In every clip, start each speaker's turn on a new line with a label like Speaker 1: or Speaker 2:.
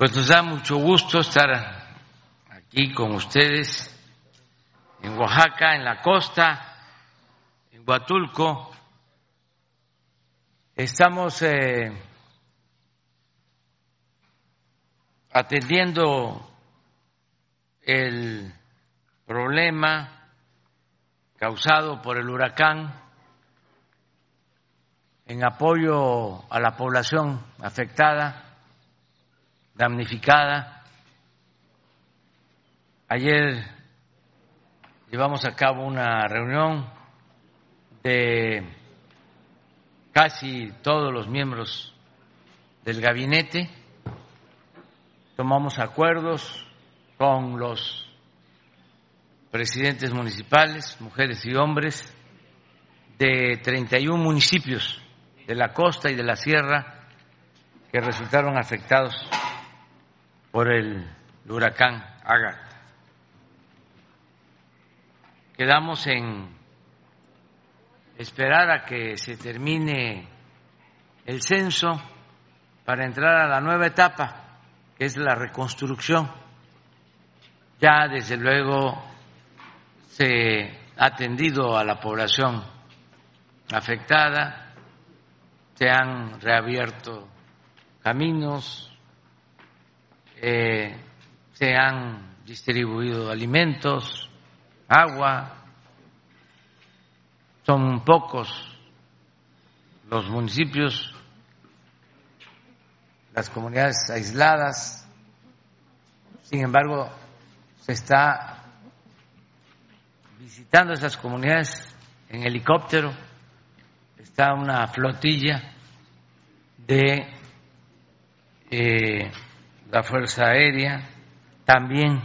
Speaker 1: Pues nos da mucho gusto estar aquí con ustedes en Oaxaca, en la costa, en Huatulco. Estamos eh, atendiendo el problema causado por el huracán en apoyo a la población afectada, damnificada. Ayer llevamos a cabo una reunión de casi todos los miembros del gabinete, tomamos acuerdos con los presidentes municipales, mujeres y hombres, de 31 municipios de la costa y de la sierra que resultaron afectados por el huracán Agatha. Quedamos en esperar a que se termine el censo para entrar a la nueva etapa, que es la reconstrucción. Ya desde luego se ha atendido a la población afectada, se han reabierto caminos, eh, se han distribuido alimentos, agua. Son pocos los municipios, las comunidades aisladas. Sin embargo, se está visitando esas comunidades en helicóptero. Está una flotilla de eh, la Fuerza Aérea, también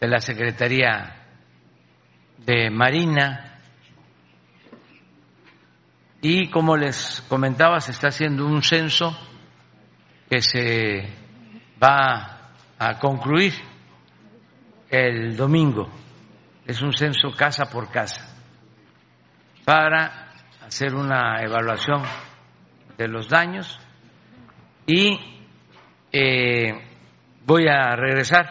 Speaker 1: de la Secretaría de Marina y como les comentaba se está haciendo un censo que se va a concluir el domingo. Es un censo casa por casa para hacer una evaluación de los daños y eh, voy a regresar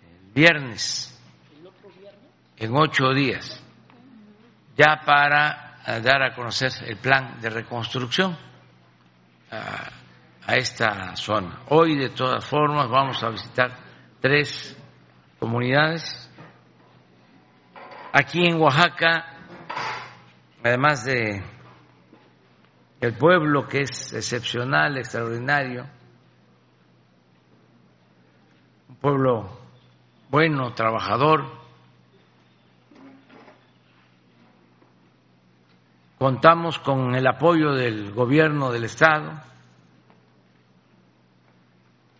Speaker 1: el viernes en ocho días, ya para eh, dar a conocer el plan de reconstrucción a, a esta zona. Hoy, de todas formas, vamos a visitar tres comunidades. Aquí en Oaxaca, además de el pueblo que es excepcional, extraordinario, un pueblo bueno, trabajador, Contamos con el apoyo del gobierno del Estado.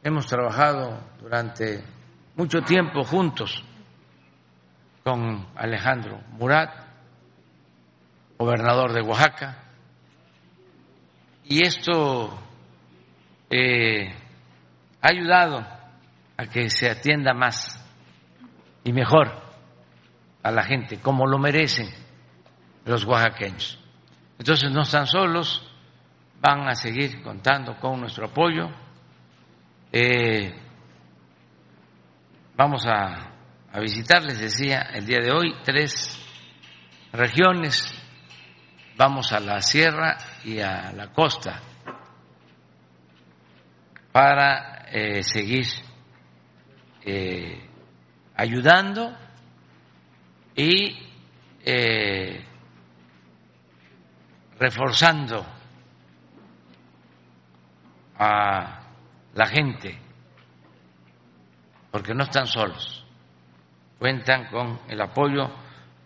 Speaker 1: Hemos trabajado durante mucho tiempo juntos con Alejandro Murat, gobernador de Oaxaca, y esto eh, ha ayudado a que se atienda más y mejor a la gente, como lo merecen los oaxaqueños. Entonces no están solos, van a seguir contando con nuestro apoyo. Eh, vamos a, a visitar, les decía, el día de hoy tres regiones. Vamos a la sierra y a la costa para eh, seguir eh, ayudando y eh, reforzando a la gente, porque no están solos, cuentan con el apoyo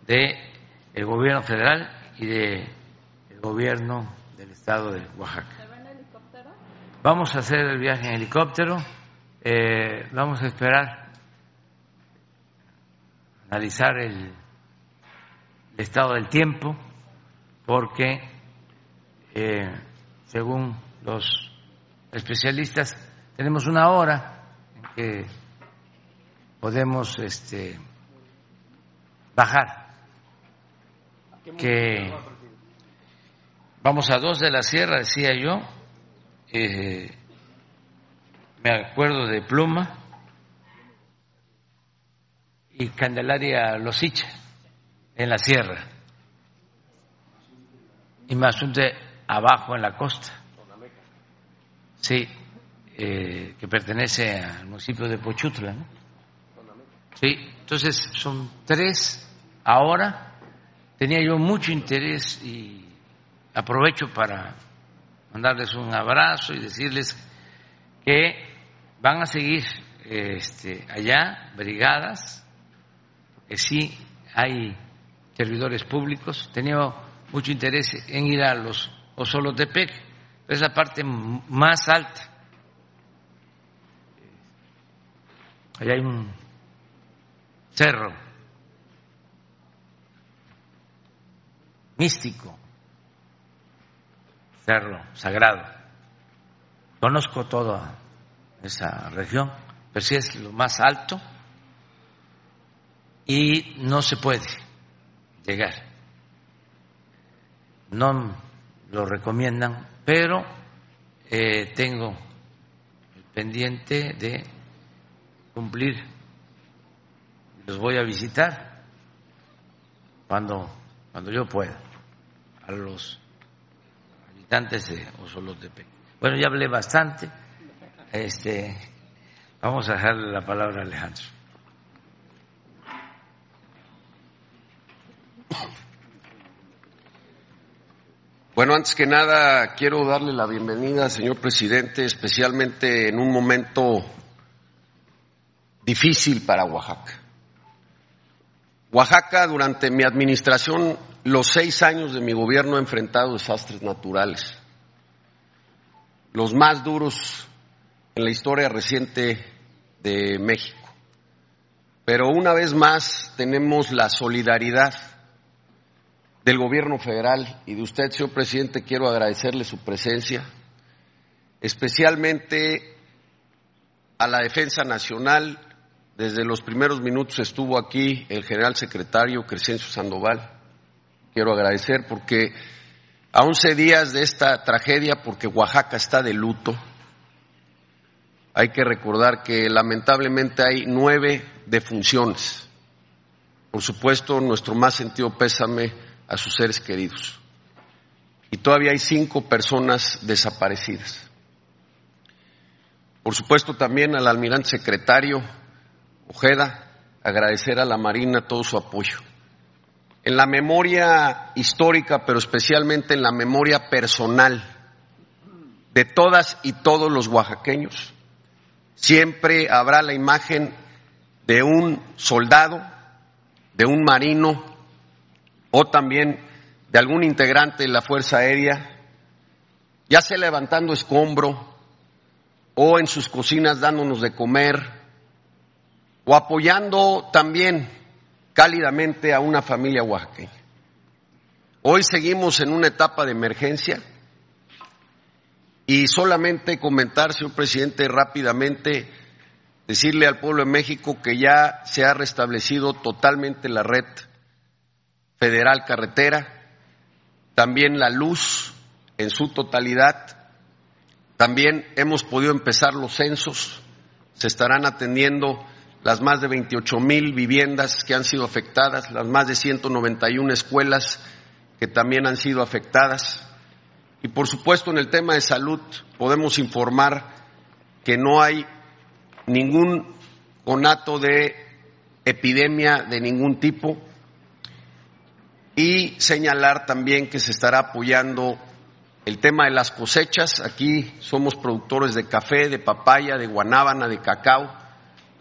Speaker 1: del el gobierno federal y del gobierno del estado de Oaxaca. Vamos a hacer el viaje en helicóptero, eh, vamos a esperar analizar el, el estado del tiempo, porque eh, según los especialistas, tenemos una hora en que podemos este, bajar, que vamos a dos de la sierra, decía yo, eh, me acuerdo de Pluma y Candelaria Losicha en la sierra y Mazunte abajo en la costa. Sí, eh, que pertenece al municipio de Pochutla. Sí, entonces son tres ahora. Tenía yo mucho interés y aprovecho para mandarles un abrazo y decirles que van a seguir este, allá brigadas, porque sí hay servidores públicos. Tenía mucho interés en ir a los Osolotepec, es la parte más alta. Allá hay un cerro místico, cerro sagrado. Conozco toda esa región, pero sí es lo más alto y no se puede llegar. No lo recomiendan, pero eh, tengo pendiente de cumplir. Los voy a visitar cuando, cuando yo pueda a los habitantes de Osolotepec. Bueno, ya hablé bastante. Este, vamos a dejarle la palabra a Alejandro.
Speaker 2: Bueno, antes que nada, quiero darle la bienvenida, señor presidente, especialmente en un momento difícil para Oaxaca. Oaxaca, durante mi administración, los seis años de mi gobierno ha enfrentado desastres naturales, los más duros en la historia reciente de México. Pero una vez más tenemos la solidaridad del gobierno federal y de usted, señor presidente, quiero agradecerle su presencia, especialmente a la Defensa Nacional. Desde los primeros minutos estuvo aquí el general secretario Crescencio Sandoval. Quiero agradecer porque a once días de esta tragedia, porque Oaxaca está de luto, hay que recordar que lamentablemente hay nueve defunciones. Por supuesto, nuestro más sentido pésame a sus seres queridos. Y todavía hay cinco personas desaparecidas. Por supuesto también al almirante secretario Ojeda, agradecer a la Marina todo su apoyo. En la memoria histórica, pero especialmente en la memoria personal de todas y todos los oaxaqueños, siempre habrá la imagen de un soldado, de un marino o también de algún integrante de la Fuerza Aérea, ya sea levantando escombro o en sus cocinas dándonos de comer o apoyando también cálidamente a una familia oaxaqueña. Hoy seguimos en una etapa de emergencia y solamente comentar, señor presidente, rápidamente, decirle al pueblo de México que ya se ha restablecido totalmente la red federal carretera, también la luz en su totalidad, también hemos podido empezar los censos, se estarán atendiendo las más de 28 mil viviendas que han sido afectadas, las más de 191 escuelas que también han sido afectadas. Y por supuesto en el tema de salud podemos informar que no hay ningún conato de epidemia de ningún tipo y señalar también que se estará apoyando el tema de las cosechas. Aquí somos productores de café, de papaya, de guanábana, de cacao.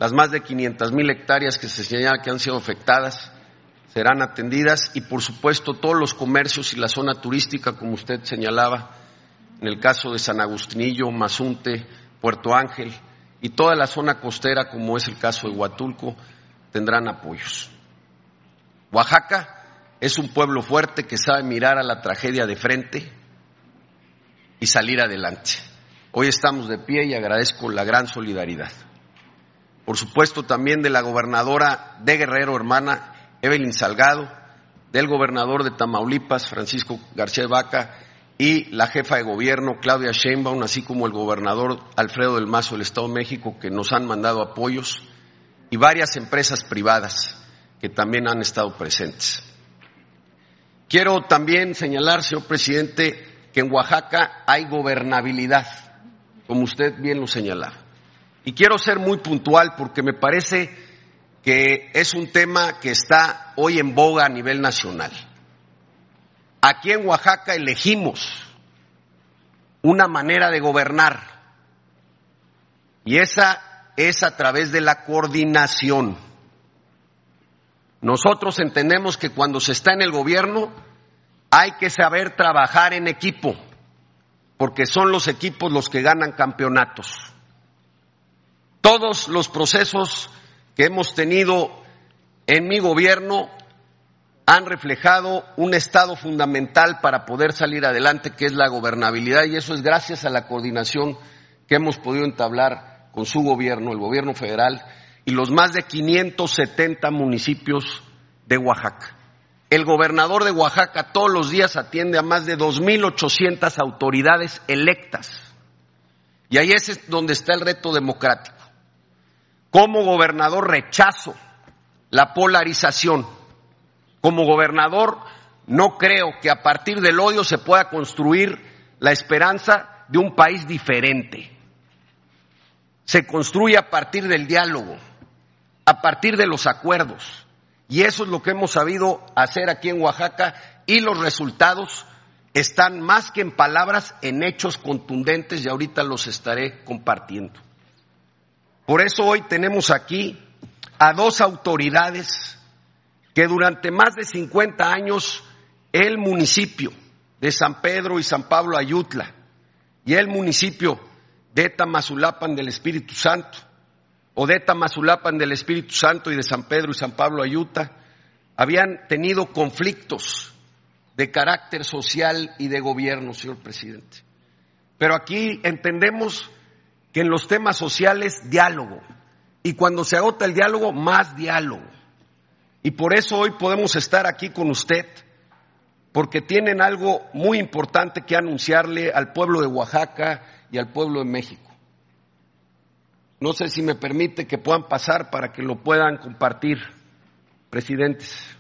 Speaker 2: Las más de 500 mil hectáreas que se señala que han sido afectadas serán atendidas y, por supuesto, todos los comercios y la zona turística, como usted señalaba, en el caso de San Agustinillo, Mazunte, Puerto Ángel y toda la zona costera, como es el caso de Huatulco, tendrán apoyos. Oaxaca es un pueblo fuerte que sabe mirar a la tragedia de frente y salir adelante. Hoy estamos de pie y agradezco la gran solidaridad. Por supuesto también de la gobernadora de Guerrero, hermana Evelyn Salgado, del gobernador de Tamaulipas, Francisco García Vaca, y la jefa de gobierno Claudia Sheinbaum, así como el gobernador Alfredo del Mazo del Estado de México, que nos han mandado apoyos, y varias empresas privadas que también han estado presentes. Quiero también señalar, señor presidente, que en Oaxaca hay gobernabilidad, como usted bien lo señalaba. Y quiero ser muy puntual porque me parece que es un tema que está hoy en boga a nivel nacional. Aquí en Oaxaca elegimos una manera de gobernar y esa es a través de la coordinación. Nosotros entendemos que cuando se está en el gobierno hay que saber trabajar en equipo, porque son los equipos los que ganan campeonatos. Todos los procesos que hemos tenido en mi gobierno han reflejado un estado fundamental para poder salir adelante, que es la gobernabilidad, y eso es gracias a la coordinación que hemos podido entablar con su gobierno, el gobierno federal, y los más de 570 municipios de Oaxaca. El gobernador de Oaxaca todos los días atiende a más de 2.800 autoridades electas. Y ahí es donde está el reto democrático. Como gobernador rechazo la polarización. Como gobernador no creo que a partir del odio se pueda construir la esperanza de un país diferente. Se construye a partir del diálogo, a partir de los acuerdos. Y eso es lo que hemos sabido hacer aquí en Oaxaca y los resultados están más que en palabras, en hechos contundentes y ahorita los estaré compartiendo. Por eso hoy tenemos aquí a dos autoridades que durante más de 50 años el municipio de San Pedro y San Pablo Ayutla y el municipio de Tamazulapan del Espíritu Santo o de Tamazulapan del Espíritu Santo y de San Pedro y San Pablo Ayutla habían tenido conflictos de carácter social y de gobierno, señor presidente. Pero aquí entendemos que en los temas sociales, diálogo. Y cuando se agota el diálogo, más diálogo. Y por eso hoy podemos estar aquí con usted, porque tienen algo muy importante que anunciarle al pueblo de Oaxaca y al pueblo de México. No sé si me permite que puedan pasar para que lo puedan compartir, presidentes.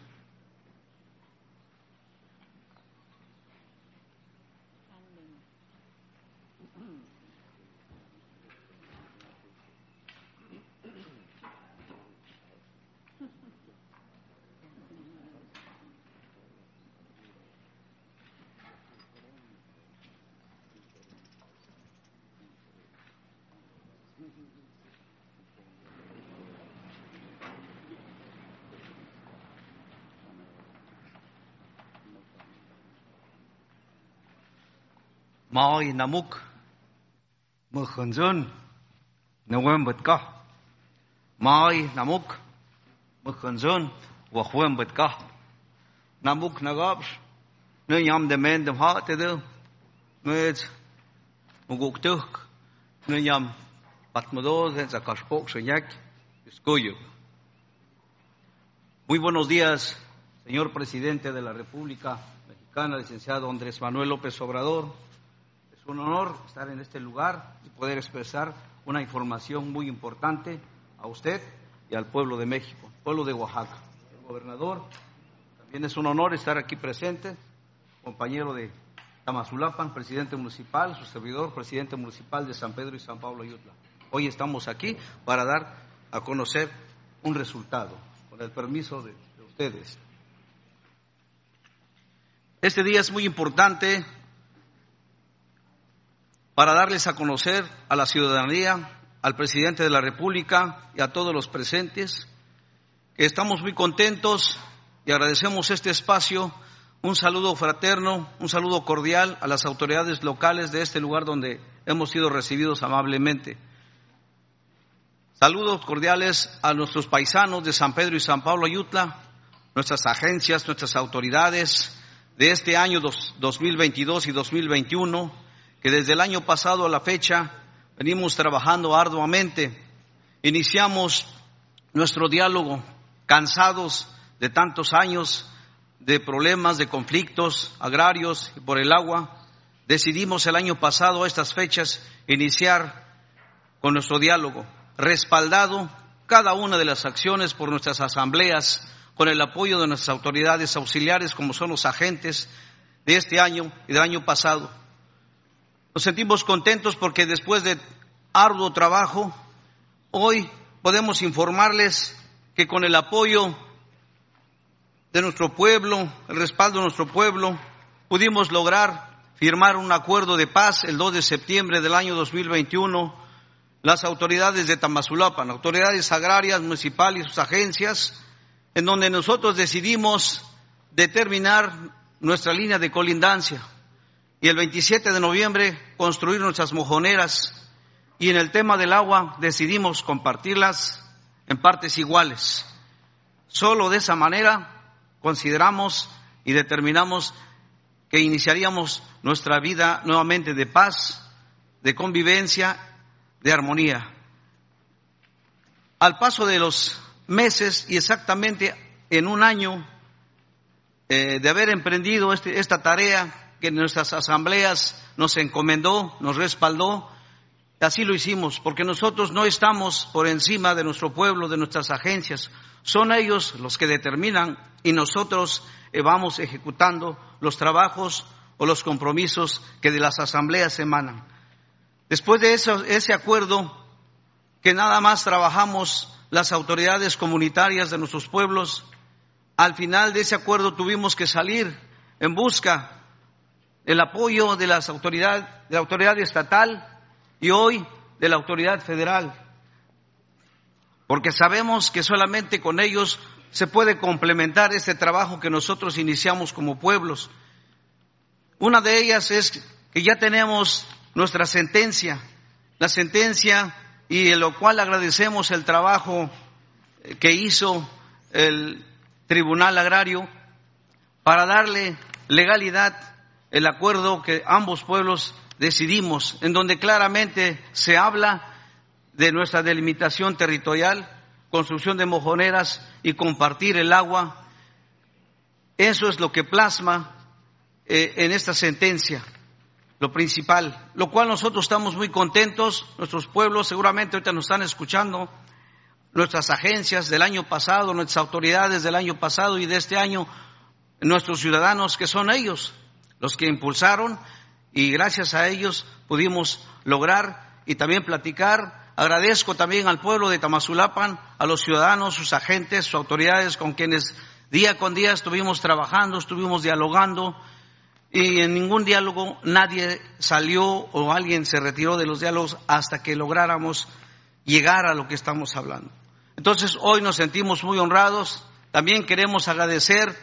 Speaker 3: Mai namuk. Mkhunzun nawem betka. Mai namuk. Mkhunzun wa khwem betka. Namuk nagabs nu yam de men de hat de met muguk tuk nu yam patmodos en zakashpok soñak escoyo. Muy buenos días, señor presidente de la República Mexicana, licenciado Andrés Manuel López Obrador, un honor estar en este lugar y poder expresar una información muy importante a usted y al pueblo de México, pueblo de Oaxaca. El gobernador, también es un honor estar aquí presente, compañero de Tamazulapan, presidente municipal, su servidor, presidente municipal de San Pedro y San Pablo Ayutla. Hoy estamos aquí para dar a conocer un resultado, con el permiso de, de ustedes. Este día es muy importante para darles a conocer a la ciudadanía, al presidente de la República y a todos los presentes que estamos muy contentos y agradecemos este espacio. Un saludo fraterno, un saludo cordial a las autoridades locales de este lugar donde hemos sido recibidos amablemente. Saludos cordiales a nuestros paisanos de San Pedro y San Pablo Ayutla, nuestras agencias, nuestras autoridades de este año 2022 y 2021 que desde el año pasado a la fecha venimos trabajando arduamente. Iniciamos nuestro diálogo cansados de tantos años de problemas, de conflictos agrarios y por el agua. decidimos el año pasado a estas fechas iniciar con nuestro diálogo, respaldado cada una de las acciones por nuestras asambleas, con el apoyo de nuestras autoridades auxiliares como son los agentes de este año y del año pasado. Nos sentimos contentos porque después de arduo trabajo, hoy podemos informarles que con el apoyo de nuestro pueblo, el respaldo de nuestro pueblo, pudimos lograr firmar un acuerdo de paz el 2 de septiembre del año 2021. Las autoridades de Tamazulapan, autoridades agrarias, municipales y sus agencias, en donde nosotros decidimos determinar nuestra línea de colindancia y el 27 de noviembre construir nuestras mojoneras y en el tema del agua decidimos compartirlas en partes iguales. Solo de esa manera consideramos y determinamos que iniciaríamos nuestra vida nuevamente de paz, de convivencia, de armonía. Al paso de los meses y exactamente en un año eh, de haber emprendido este, esta tarea, que nuestras asambleas nos encomendó, nos respaldó. Así lo hicimos, porque nosotros no estamos por encima de nuestro pueblo, de nuestras agencias. Son ellos los que determinan y nosotros eh, vamos ejecutando los trabajos o los compromisos que de las asambleas emanan. Después de ese acuerdo, que nada más trabajamos las autoridades comunitarias de nuestros pueblos, al final de ese acuerdo tuvimos que salir en busca el apoyo de, las autoridades, de la autoridad estatal y hoy de la autoridad federal, porque sabemos que solamente con ellos se puede complementar este trabajo que nosotros iniciamos como pueblos. Una de ellas es que ya tenemos nuestra sentencia, la sentencia y en lo cual agradecemos el trabajo que hizo el Tribunal Agrario para darle legalidad el acuerdo que ambos pueblos decidimos, en donde claramente se habla de nuestra delimitación territorial, construcción de mojoneras y compartir el agua. Eso es lo que plasma eh, en esta sentencia, lo principal, lo cual nosotros estamos muy contentos, nuestros pueblos seguramente ahorita nos están escuchando, nuestras agencias del año pasado, nuestras autoridades del año pasado y de este año, nuestros ciudadanos que son ellos, los que impulsaron y gracias a ellos pudimos lograr y también platicar. Agradezco también al pueblo de Tamazulapan, a los ciudadanos, sus agentes, sus autoridades con quienes día con día estuvimos trabajando, estuvimos dialogando y en ningún diálogo nadie salió o alguien se retiró de los diálogos hasta que lográramos llegar a lo que estamos hablando. Entonces hoy nos sentimos muy honrados. También queremos agradecer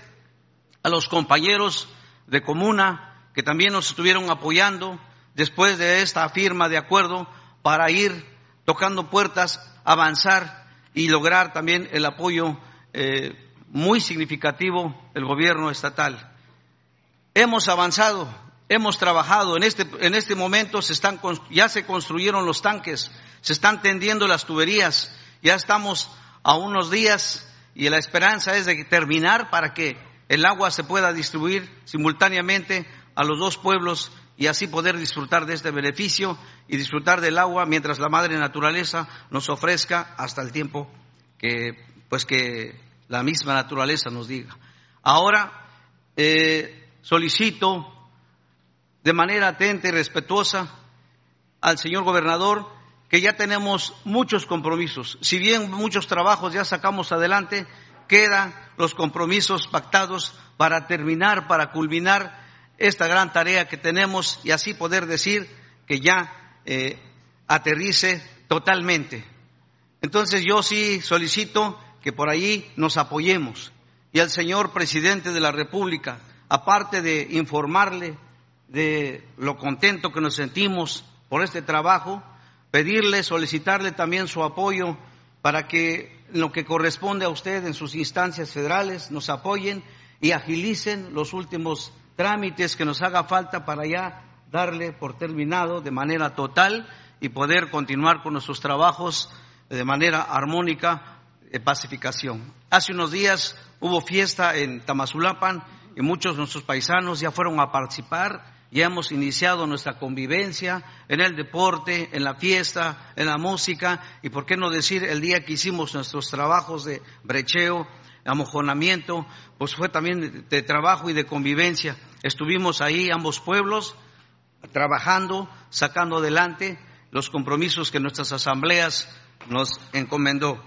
Speaker 3: a los compañeros de comuna que también nos estuvieron apoyando después de esta firma de acuerdo para ir tocando puertas, avanzar y lograr también el apoyo eh, muy significativo del gobierno estatal. Hemos avanzado, hemos trabajado, en este, en este momento se están, ya se construyeron los tanques, se están tendiendo las tuberías, ya estamos a unos días y la esperanza es de terminar para que el agua se pueda distribuir simultáneamente a los dos pueblos y así poder disfrutar de este beneficio y disfrutar del agua mientras la madre naturaleza nos ofrezca hasta el tiempo que pues que la misma naturaleza nos diga. Ahora eh, solicito de manera atenta y respetuosa al señor gobernador que ya tenemos muchos compromisos. Si bien muchos trabajos ya sacamos adelante, quedan los compromisos pactados para terminar, para culminar esta gran tarea que tenemos y así poder decir que ya eh, aterrice totalmente. Entonces yo sí solicito que por ahí nos apoyemos y al señor presidente de la República, aparte de informarle de lo contento que nos sentimos por este trabajo, pedirle, solicitarle también su apoyo para que lo que corresponde a usted en sus instancias federales nos apoyen y agilicen los últimos trámites que nos haga falta para ya darle por terminado de manera total y poder continuar con nuestros trabajos de manera armónica de pacificación. Hace unos días hubo fiesta en Tamazulapan y muchos de nuestros paisanos ya fueron a participar ya hemos iniciado nuestra convivencia en el deporte, en la fiesta, en la música y por qué no decir el día que hicimos nuestros trabajos de brecheo, amojonamiento, pues fue también de trabajo y de convivencia. Estuvimos ahí ambos pueblos trabajando, sacando adelante los compromisos que nuestras asambleas nos encomendó.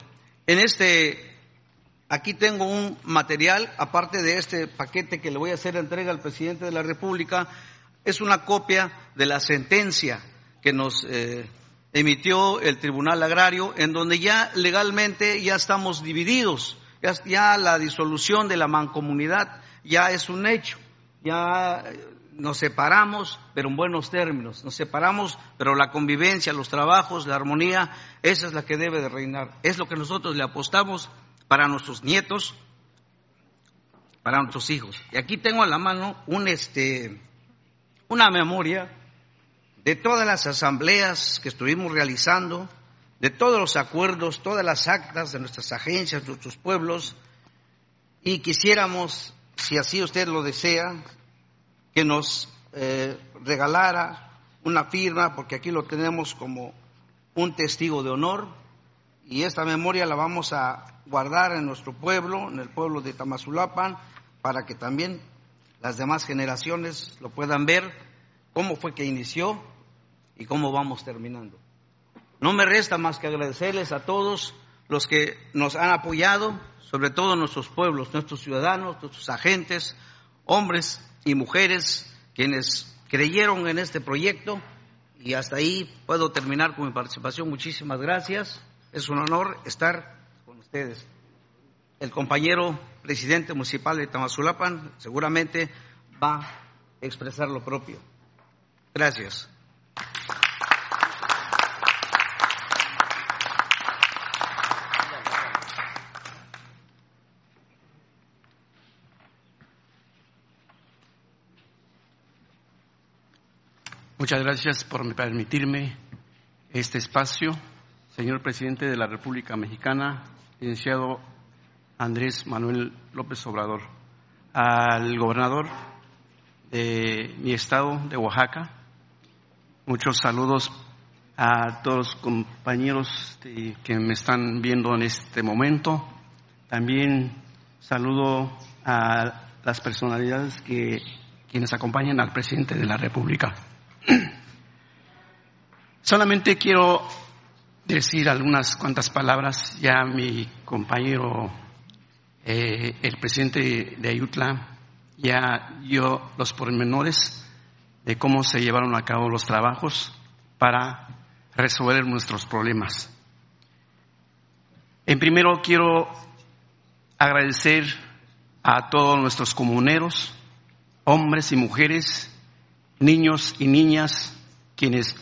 Speaker 3: En este, aquí tengo un material, aparte de este paquete que le voy a hacer entrega al presidente de la República, es una copia de la sentencia que nos eh, emitió el Tribunal Agrario, en donde ya legalmente ya estamos divididos, ya, ya la disolución de la mancomunidad ya es un hecho, ya nos separamos, pero en buenos términos, nos separamos, pero la convivencia, los trabajos, la armonía, esa es la que debe de reinar, es lo que nosotros le apostamos para nuestros nietos, para nuestros hijos. Y aquí tengo a la mano un este una memoria de todas las asambleas que estuvimos realizando, de todos los acuerdos, todas las actas de nuestras agencias, de nuestros pueblos, y quisiéramos, si así usted lo desea, que nos eh, regalara una firma, porque aquí lo tenemos como un testigo de honor, y esta memoria la vamos a guardar en nuestro pueblo, en el pueblo de Tamazulapan, para que también las demás generaciones lo puedan ver, cómo fue que inició y cómo vamos terminando. No me resta más que agradecerles a todos los que nos han apoyado, sobre todo nuestros pueblos, nuestros ciudadanos, nuestros agentes, hombres y mujeres, quienes creyeron en este proyecto. Y hasta ahí puedo terminar con mi participación. Muchísimas gracias. Es un honor estar con ustedes. El compañero presidente municipal de Tamazulapan seguramente va a expresar lo propio. Gracias.
Speaker 4: Muchas gracias por permitirme este espacio. Señor presidente de la República Mexicana, licenciado Andrés Manuel López Obrador, al gobernador de mi estado de Oaxaca, Muchos saludos a todos los compañeros que me están viendo en este momento. También saludo a las personalidades que quienes acompañan al presidente de la República. Solamente quiero decir algunas cuantas palabras. Ya mi compañero, eh, el presidente de Ayutla, ya dio los pormenores de cómo se llevaron a cabo los trabajos para resolver nuestros problemas. En primero quiero agradecer a todos nuestros comuneros, hombres y mujeres, niños y niñas, quienes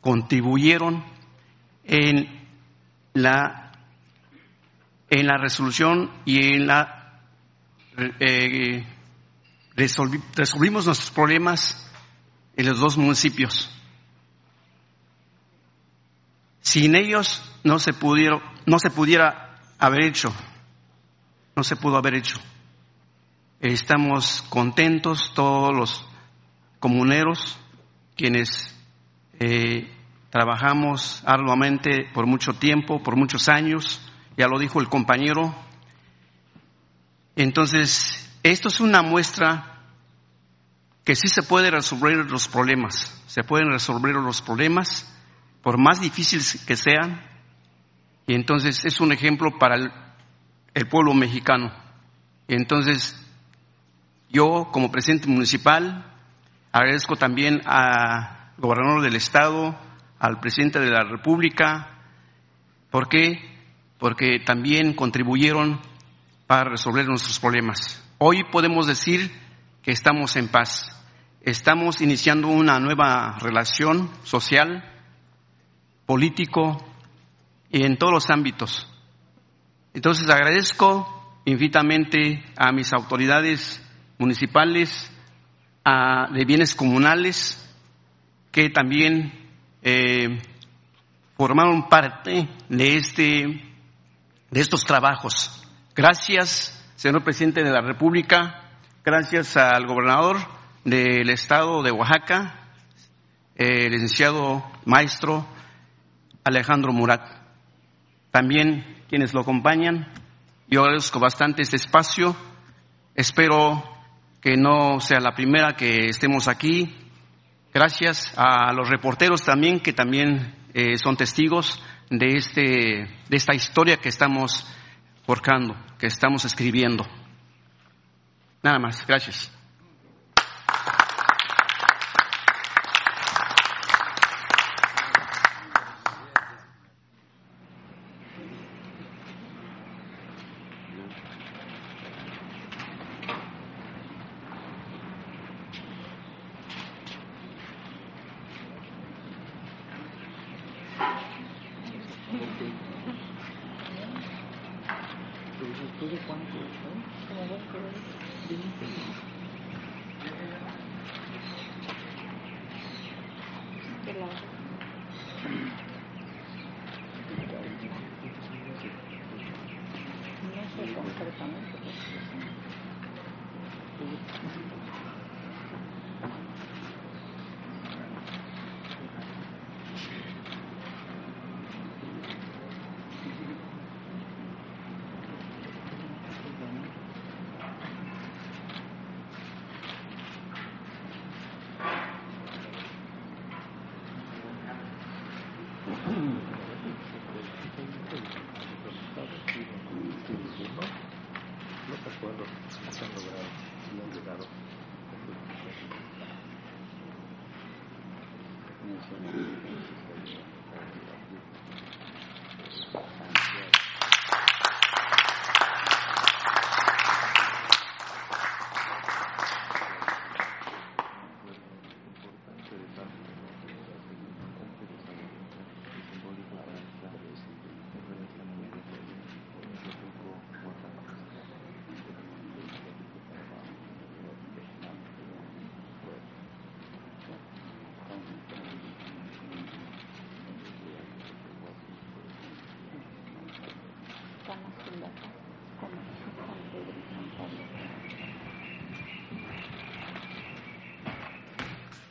Speaker 4: contribuyeron en la, en la resolución y en la eh, resolvimos nuestros problemas en los dos municipios. Sin ellos no se pudieron, no se pudiera haber hecho, no se pudo haber hecho. Estamos contentos todos los comuneros quienes eh, trabajamos arduamente por mucho tiempo, por muchos años, ya lo dijo el compañero. Entonces, esto es una muestra que sí se pueden resolver los problemas, se pueden resolver los problemas, por más difíciles que sean, y entonces es un ejemplo para el, pueblo mexicano. Entonces, yo como presidente municipal agradezco también al gobernador del estado, al presidente de la República, ¿por qué? Porque también contribuyeron para resolver nuestros problemas. Hoy podemos decir que estamos en paz. Estamos iniciando una nueva relación social, político y en todos los ámbitos. Entonces agradezco infinitamente a mis autoridades municipales, a, de bienes comunales, que también eh, formaron parte de este de estos trabajos. Gracias, señor presidente de la República, gracias al gobernador del Estado de Oaxaca, el licenciado maestro Alejandro Murat. También quienes lo acompañan, yo agradezco bastante este espacio. Espero que no sea la primera que estemos aquí. Gracias a los reporteros también, que también eh, son testigos de, este, de esta historia que estamos forjando, que estamos escribiendo. Nada más, gracias.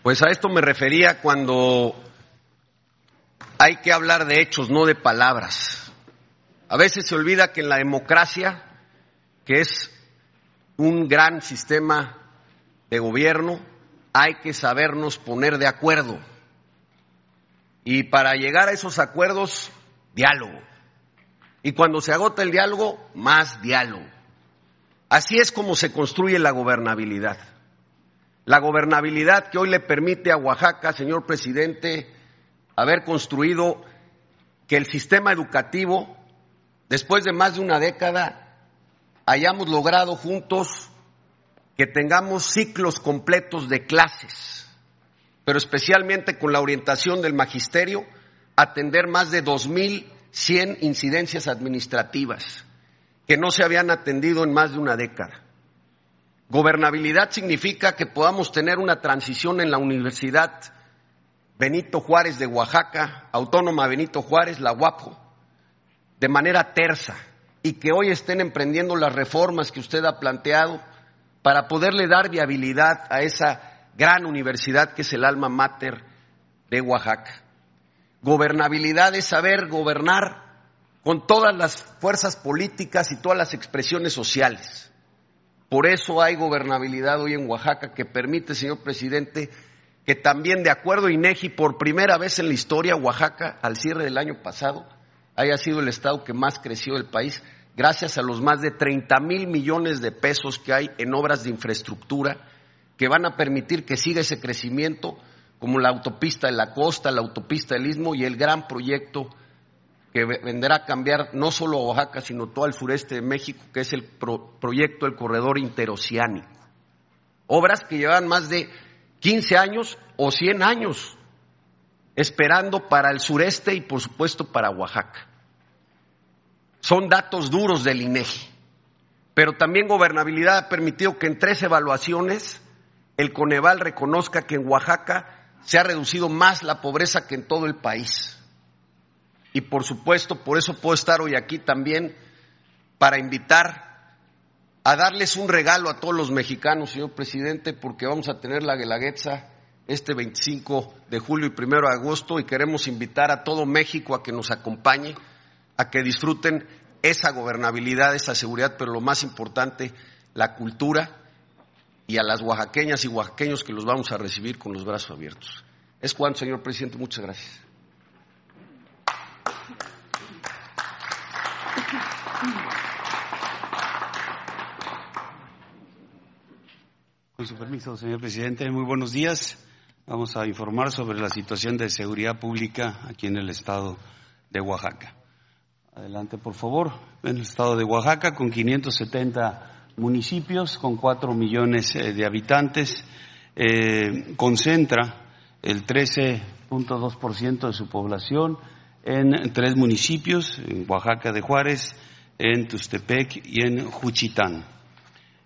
Speaker 2: Pues a esto me refería cuando hay que hablar de hechos, no de palabras. A veces se olvida que en la democracia, que es un gran sistema de gobierno, hay que sabernos poner de acuerdo. Y para llegar a esos acuerdos, diálogo. Y cuando se agota el diálogo, más diálogo. Así es como se construye la gobernabilidad. La gobernabilidad que hoy le permite a Oaxaca, señor presidente, haber construido que el sistema educativo, después de más de una década, hayamos logrado juntos que tengamos ciclos completos de clases, pero especialmente con la orientación del magisterio, atender más de 2.100 incidencias administrativas que no se habían atendido en más de una década. Gobernabilidad significa que podamos tener una transición en la Universidad Benito Juárez de Oaxaca, Autónoma Benito Juárez, la UAPO, de manera tersa y que hoy estén emprendiendo las reformas que usted ha planteado para poderle dar viabilidad a esa gran universidad que es el alma mater de Oaxaca. Gobernabilidad es saber gobernar con todas las fuerzas políticas y todas las expresiones sociales por eso hay gobernabilidad hoy en Oaxaca que permite, señor presidente, que también de acuerdo a INEGI, por primera vez en la historia, Oaxaca, al cierre del año pasado, haya sido el estado que más creció del país, gracias a los más de 30 mil millones de pesos que hay en obras de infraestructura que van a permitir que siga ese crecimiento, como la autopista de la costa, la autopista del Istmo y el gran proyecto que vendrá a cambiar no solo a Oaxaca, sino todo el sureste de México, que es el proyecto del corredor interoceánico. Obras que llevan más de 15 años o 100 años esperando para el sureste y por supuesto para Oaxaca. Son datos duros del INEGI. Pero también gobernabilidad ha permitido que en tres evaluaciones el Coneval reconozca que en Oaxaca se ha reducido más la pobreza que en todo el país. Y por supuesto, por eso puedo estar hoy aquí también para invitar a darles un regalo a todos los mexicanos, señor presidente, porque vamos a tener la Guelaguetza este 25 de julio y 1 de agosto y queremos invitar a todo México a que nos acompañe, a que disfruten esa gobernabilidad, esa seguridad, pero lo más importante, la cultura y a las oaxaqueñas y oaxaqueños que los vamos a recibir con los brazos abiertos. Es cuanto, señor presidente. Muchas gracias.
Speaker 5: Con su permiso, señor presidente, muy buenos días. Vamos a informar sobre la situación de seguridad pública aquí en el estado de Oaxaca. Adelante, por favor. En el estado de Oaxaca, con 570 municipios, con 4 millones eh, de habitantes, eh, concentra el 13.2% de su población en tres municipios, en Oaxaca de Juárez, en Tustepec y en Juchitán.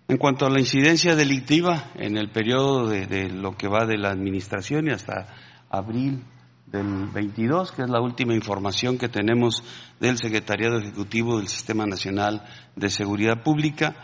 Speaker 5: En cuanto a la incidencia delictiva, en el periodo de, lo que va de la administración y hasta abril del 22, que es la última información que tenemos del Secretariado Ejecutivo del Sistema Nacional de Seguridad Pública,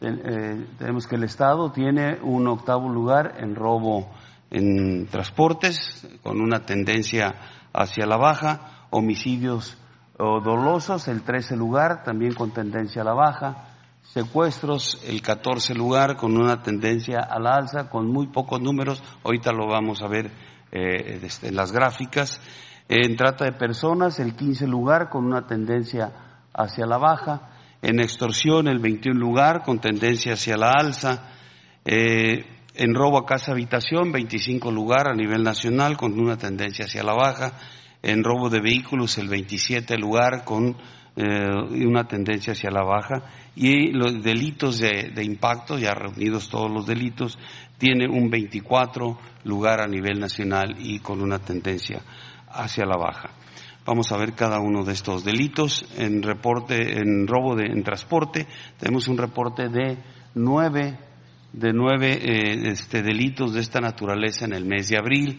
Speaker 5: eh, tenemos que el Estado tiene un octavo lugar en robo en transportes, con una tendencia hacia la baja, homicidios dolosos, el 13 lugar, también con tendencia a la baja, secuestros, el 14 lugar con una tendencia a la alza, con muy pocos números, ahorita lo vamos a ver eh, este, en las gráficas. En trata de personas, el 15 lugar con una tendencia hacia la baja. En extorsión, el 21 lugar con tendencia hacia la alza. Eh, en robo a casa habitación, 25 lugar a nivel nacional con una tendencia hacia la baja. En robo de vehículos, el 27 lugar con eh, una tendencia hacia la baja y los delitos de, impacto, ya reunidos todos los delitos, tiene un 24 lugar a nivel nacional y con una tendencia hacia la baja. Vamos a ver cada uno de estos delitos. En reporte, en robo de, en transporte, tenemos un reporte de nueve de nueve eh, este, delitos de esta naturaleza en el mes de abril,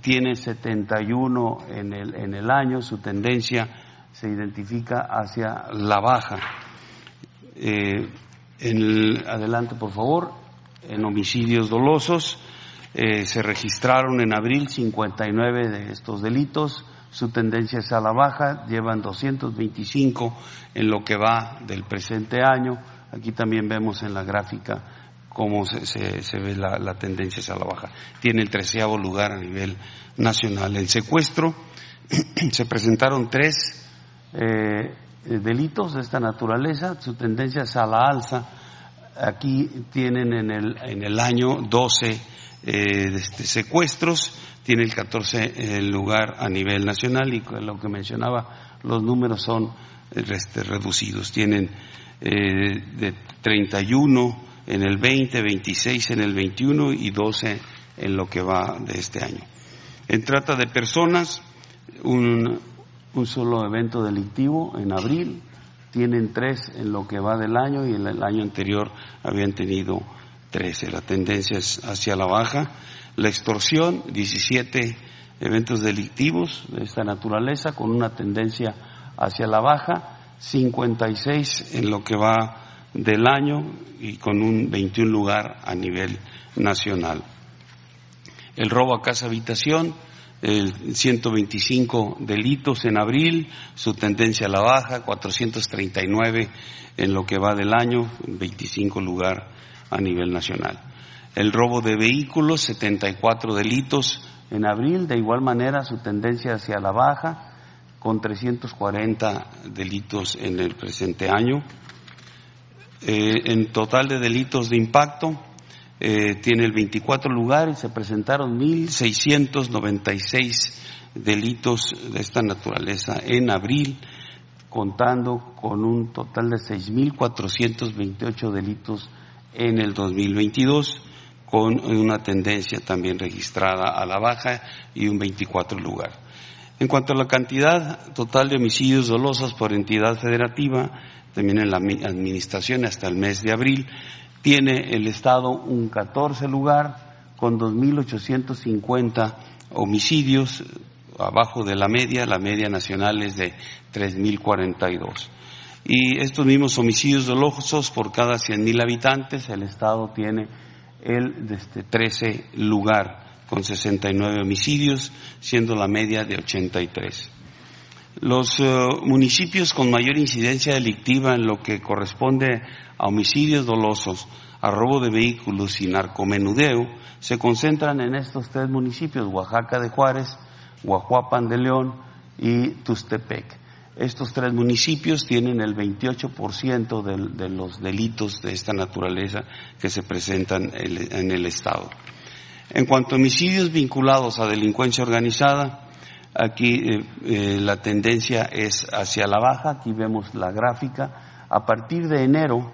Speaker 5: tiene 71 en el, en el año, su tendencia se identifica hacia la baja. Eh, adelante, por favor, en homicidios dolosos eh, se registraron en abril 59 de estos delitos, su tendencia es a la baja, llevan 225 en lo que va del presente año. Aquí también vemos en la gráfica cómo se, ve la, tendencia es a la baja. Tiene el treceavo lugar a nivel nacional. El secuestro, se presentaron tres eh, delitos de esta naturaleza, su tendencia es a la alza. Aquí tienen en el, en el año 12 eh, este, secuestros, tiene el 14 lugar a nivel nacional y lo que mencionaba, los números son este, reducidos. Tienen eh, de 31 en el 20, 26 en el 21 y 12 en lo que va de este año. En trata de personas, un, un solo evento delictivo en abril, tienen tres en lo que va del año y en el año anterior habían tenido trece. La tendencia es hacia la baja. La extorsión, 17 eventos delictivos de esta naturaleza con una tendencia hacia la baja, 56 en lo que va del año y con un 21 lugar a nivel nacional. El robo a casa habitación, el 125 delitos en abril, su tendencia a la baja, 439 en lo que va del año, 25 lugar a nivel nacional. El robo de vehículos, 74 delitos en abril, de igual manera su tendencia hacia la baja, con 340 delitos en el presente año. Eh, en total de delitos de impacto, eh, tiene el 24 lugar y se presentaron 1.696 delitos de esta naturaleza en abril, contando con un total de 6.428 delitos en el 2022, con una tendencia también registrada a la baja y un 24 lugar. En cuanto a la cantidad total de homicidios dolosos por entidad federativa, también en la administración hasta el mes de abril, tiene el Estado un 14 lugar con 2.850 homicidios abajo de la media, la media nacional es de 3.042. Y estos mismos homicidios dolosos por cada 100.000 habitantes, el Estado tiene el este, 13 lugar con 69 homicidios, siendo la media de 83. Los eh, municipios con mayor incidencia delictiva en lo que corresponde a homicidios dolosos, a robo de vehículos y narcomenudeo se concentran en estos tres municipios, Oaxaca de Juárez, Guajuapan de León y Tustepec. Estos tres municipios tienen el 28% de, de, los delitos de esta naturaleza que se presentan en el Estado. En cuanto a homicidios vinculados a delincuencia organizada, Aquí eh, eh, la tendencia es hacia la baja, aquí vemos la gráfica. A partir de enero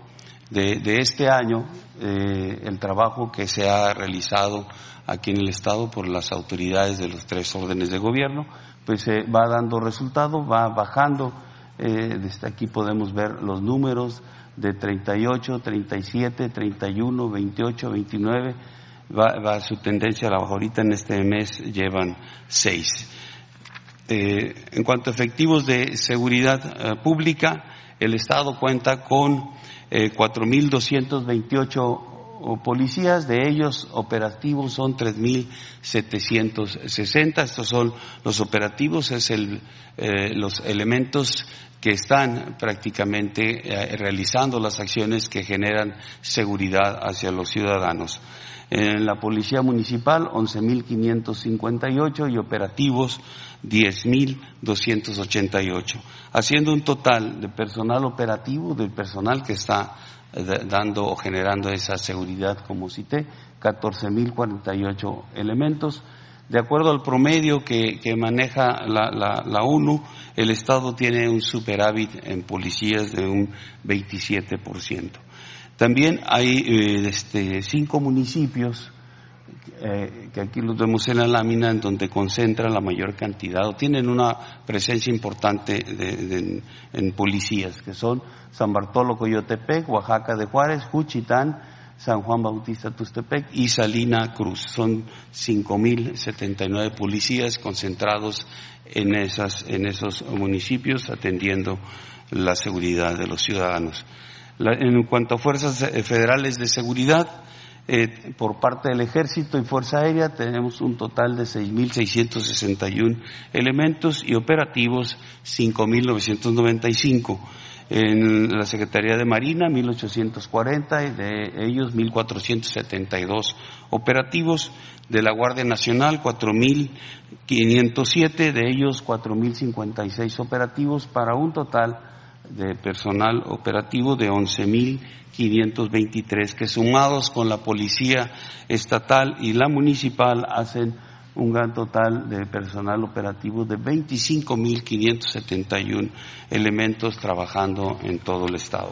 Speaker 5: de, este año, eh, el trabajo que se ha realizado aquí en el Estado por las autoridades de los tres órdenes de gobierno, pues va dando resultado, va bajando. desde aquí podemos ver los números de 38, 37, 31, 28, 29. Va, va su tendencia a la baja. Ahorita en este mes llevan seis. Eh, en cuanto a efectivos de seguridad eh, pública, el Estado cuenta con eh, 4.228 policías, de ellos operativos son 3.760. Estos son los operativos, es el, eh, los elementos que están prácticamente realizando las acciones que generan seguridad hacia los ciudadanos. En la Policía Municipal, 11.558 y operativos 10.288, haciendo un total de personal operativo, del personal que está eh, dando o generando esa seguridad, como cité, 14.048 elementos. De acuerdo al promedio que, maneja la, la, ONU, el Estado tiene un superávit en policías de un 27%. También hay eh, este, cinco municipios eh, que aquí los vemos en la lámina, en donde concentra la mayor cantidad o tienen una presencia importante en policías, que son San Bartolo Coyotepec, Oaxaca de Juárez, Juchitán, San Juan Bautista Tustepec y Salina Cruz. Son 5.079 policías concentrados en, esas, en esos municipios atendiendo la seguridad de los ciudadanos. En cuanto a fuerzas eh, federales de seguridad, eh, por parte del Ejército y Fuerza Aérea tenemos un total de 6.661 elementos y operativos 5.995. En la Secretaría de Marina, 1.840, y de ellos 1.472 operativos. De la Guardia Nacional, 4.507, de ellos 4.056 operativos, para un total de personal operativo de 11.523, que sumados con la policía estatal y la municipal hacen un gran total de personal operativo de 25.571 elementos trabajando en todo el Estado.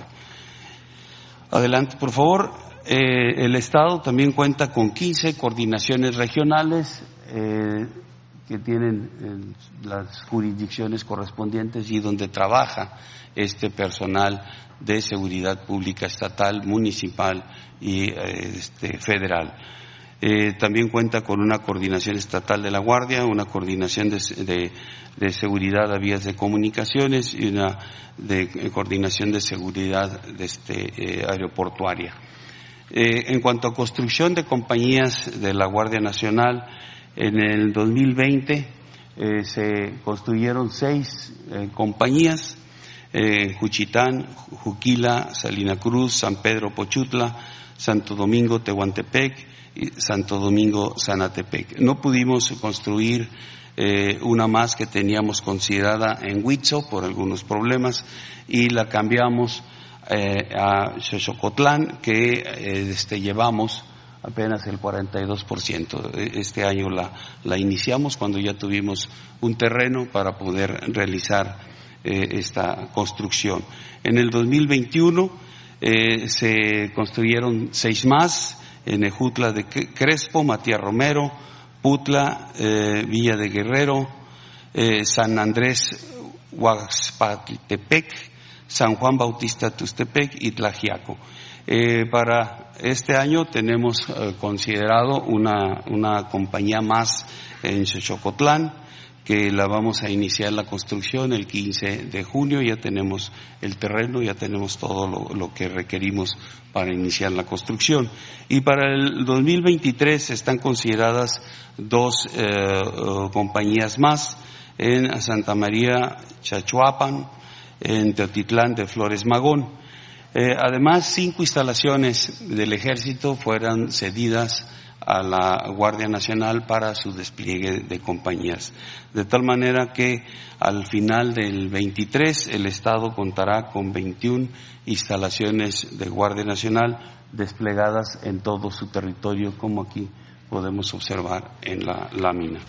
Speaker 5: Adelante, por favor. Eh, el Estado también cuenta con 15 coordinaciones regionales. Eh, que tienen eh, las jurisdicciones correspondientes y donde trabaja este personal de seguridad pública estatal, municipal y eh, este, federal. Eh, también cuenta con una coordinación estatal de la Guardia, una coordinación de, seguridad a vías de comunicaciones y una de, coordinación de seguridad este, aeroportuaria. en cuanto a construcción de compañías de la Guardia Nacional, en el 2020 eh, se construyeron seis eh, compañías, eh, Juchitán, Juquila, Salina Cruz, San Pedro Pochutla, Santo Domingo Tehuantepec y Santo Domingo Sanatepec. No pudimos construir una más que teníamos considerada en Huitzo por algunos problemas y la cambiamos a Xochocotlán que este, llevamos apenas el 42%. E, este año la, iniciamos cuando ya tuvimos un terreno para poder realizar eh, esta construcción. En el 2021 eh, se construyeron seis más en Ejutla de Crespo, Matías Romero, Putla, eh, Villa de Guerrero, San Andrés Huaxpatepec, San Juan Bautista Tustepec y Tlajiaco. Eh, para este año tenemos eh, considerado una, compañía más en Xochocotlán, que la vamos a iniciar la construcción el 15 de junio, ya tenemos el terreno, ya tenemos todo lo, que requerimos para iniciar la construcción. Y para el 2023 están consideradas dos eh, eh, compañías más en Santa María Chachuapan, en Teotitlán de Flores Magón. Eh, además, cinco instalaciones del ejército fueron cedidas a la Guardia Nacional para su despliegue de compañías. De tal manera que al final del 23 el Estado contará con 21 instalaciones de Guardia Nacional desplegadas en todo su territorio, como aquí podemos observar en la lámina.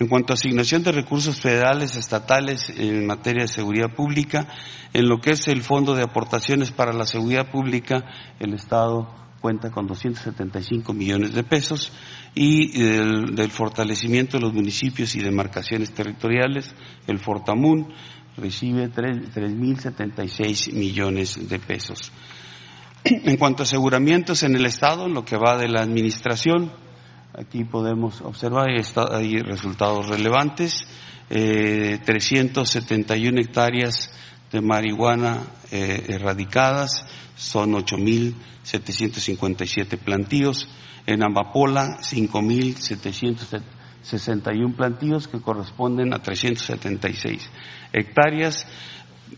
Speaker 5: En cuanto a asignación de recursos federales, estatales en materia de seguridad pública, en lo que es el Fondo de Aportaciones para la Seguridad Pública, el Estado cuenta con 275 millones de pesos y del, fortalecimiento de los municipios y demarcaciones territoriales, el Fortamun recibe 3.076 millones de pesos. En cuanto a aseguramientos en el Estado, en lo que va de la Administración, aquí podemos observar, hay resultados relevantes, eh, 371 hectáreas de marihuana eh, erradicadas, son 8.757 plantíos. En Amapola, 5.761 plantíos que corresponden a 376 hectáreas.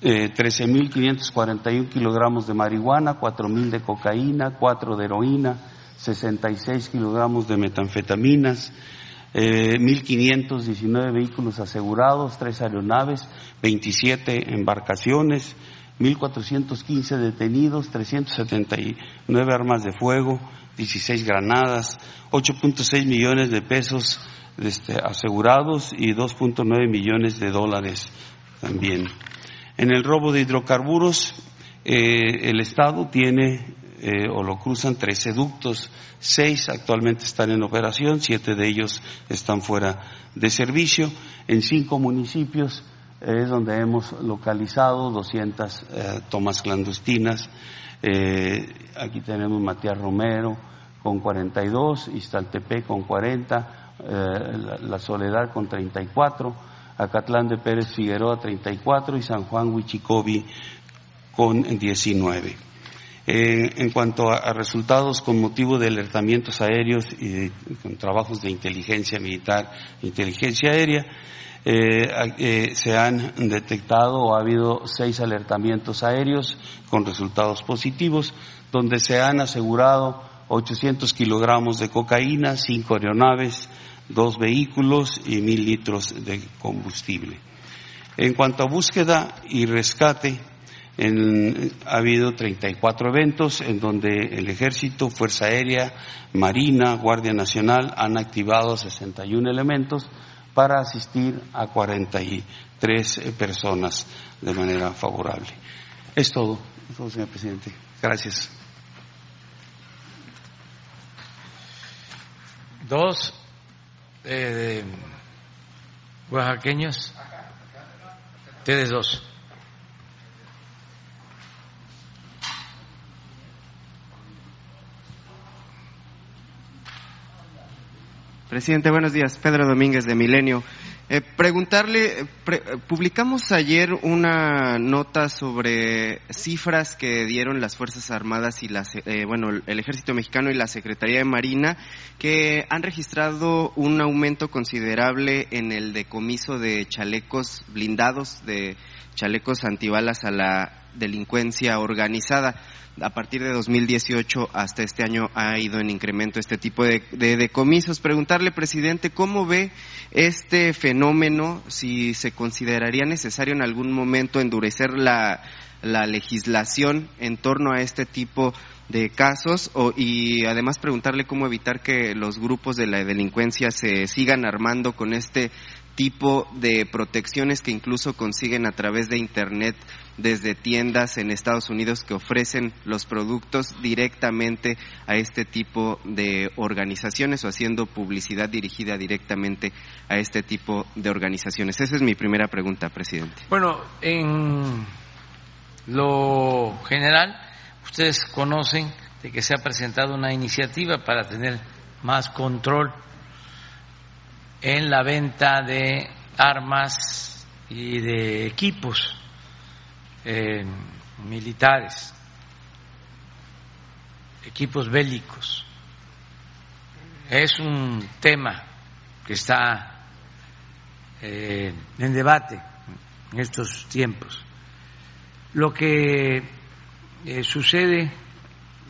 Speaker 5: 13.541 eh, kilogramos de marihuana, 4.000 de cocaína, 4 de heroína, 66 kilogramos de metanfetaminas, 1.519 eh, vehículos asegurados, 3 aeronaves, 27 embarcaciones, 1.415 detenidos, 379 armas de fuego, 16 granadas, 8.6 millones de pesos este, asegurados y 2.9 millones de dólares también. En el robo de hidrocarburos, eh, el Estado tiene eh, o lo cruzan 13 ductos, 6 actualmente están en operación, 7 de ellos están fuera de servicio. En cinco municipios es donde hemos localizado 200 eh, tomas clandestinas. Eh, aquí tenemos Matías Romero con 42, Iztaltepec con 40, eh, la, Soledad con 34, Acatlán de Pérez Figueroa 34 y San Juan Huichicobi con 19. En cuanto a, resultados con motivo de alertamientos aéreos y con trabajos de inteligencia militar, inteligencia aérea, eh, eh, se han detectado o ha habido seis alertamientos aéreos con resultados positivos, donde se han asegurado 800 kilogramos de cocaína, cinco aeronaves, dos vehículos y mil litros de combustible. En cuanto a búsqueda y rescate, ha habido 34 eventos en donde el Ejército, Fuerza Aérea, Marina, Guardia Nacional han activado 61 elementos para asistir a 43 eh, personas de manera favorable. Es todo, es todo señor presidente. Gracias.
Speaker 1: Dos eh, oaxaqueños. Ustedes dos.
Speaker 6: Presidente, buenos días. Pedro Domínguez de Milenio. Eh, preguntarle, eh, publicamos ayer una nota sobre cifras que dieron las Fuerzas Armadas y las, eh, bueno, el Ejército Mexicano y la Secretaría de Marina, que han registrado un aumento considerable en el decomiso de chalecos blindados, de chalecos antibalas a la delincuencia organizada a partir de 2018 hasta este año ha ido en incremento este tipo de, decomisos. Preguntarle, presidente, ¿cómo ve este fenómeno? Si se consideraría necesario en algún momento endurecer la, legislación en torno a este tipo de casos y además preguntarle cómo evitar que los grupos de la delincuencia se sigan armando con este tipo de protecciones que incluso consiguen a través de Internet desde tiendas en Estados Unidos que ofrecen los productos directamente a este tipo de organizaciones o haciendo publicidad dirigida directamente a este tipo de organizaciones. Esa es mi primera pregunta, presidente.
Speaker 1: Bueno, en lo general, ustedes conocen de que se ha presentado una iniciativa para tener más control en la venta de armas y de equipos eh, militares, equipos bélicos. Es un tema que está eh, en debate en estos tiempos. Lo que eh, sucede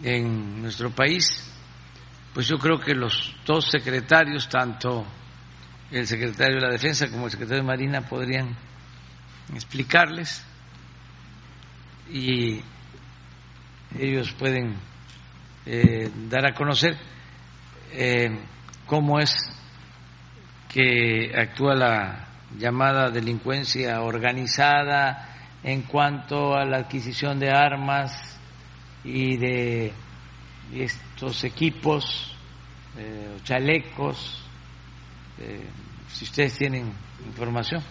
Speaker 1: en nuestro país, pues yo creo que los dos secretarios, tanto el secretario de la Defensa como el secretario de Marina, podrían explicarles y ellos pueden eh, dar a conocer eh, cómo es que actúa la llamada delincuencia organizada en cuanto a la adquisición de armas y de estos equipos, eh, chalecos, eh, si ustedes tienen información.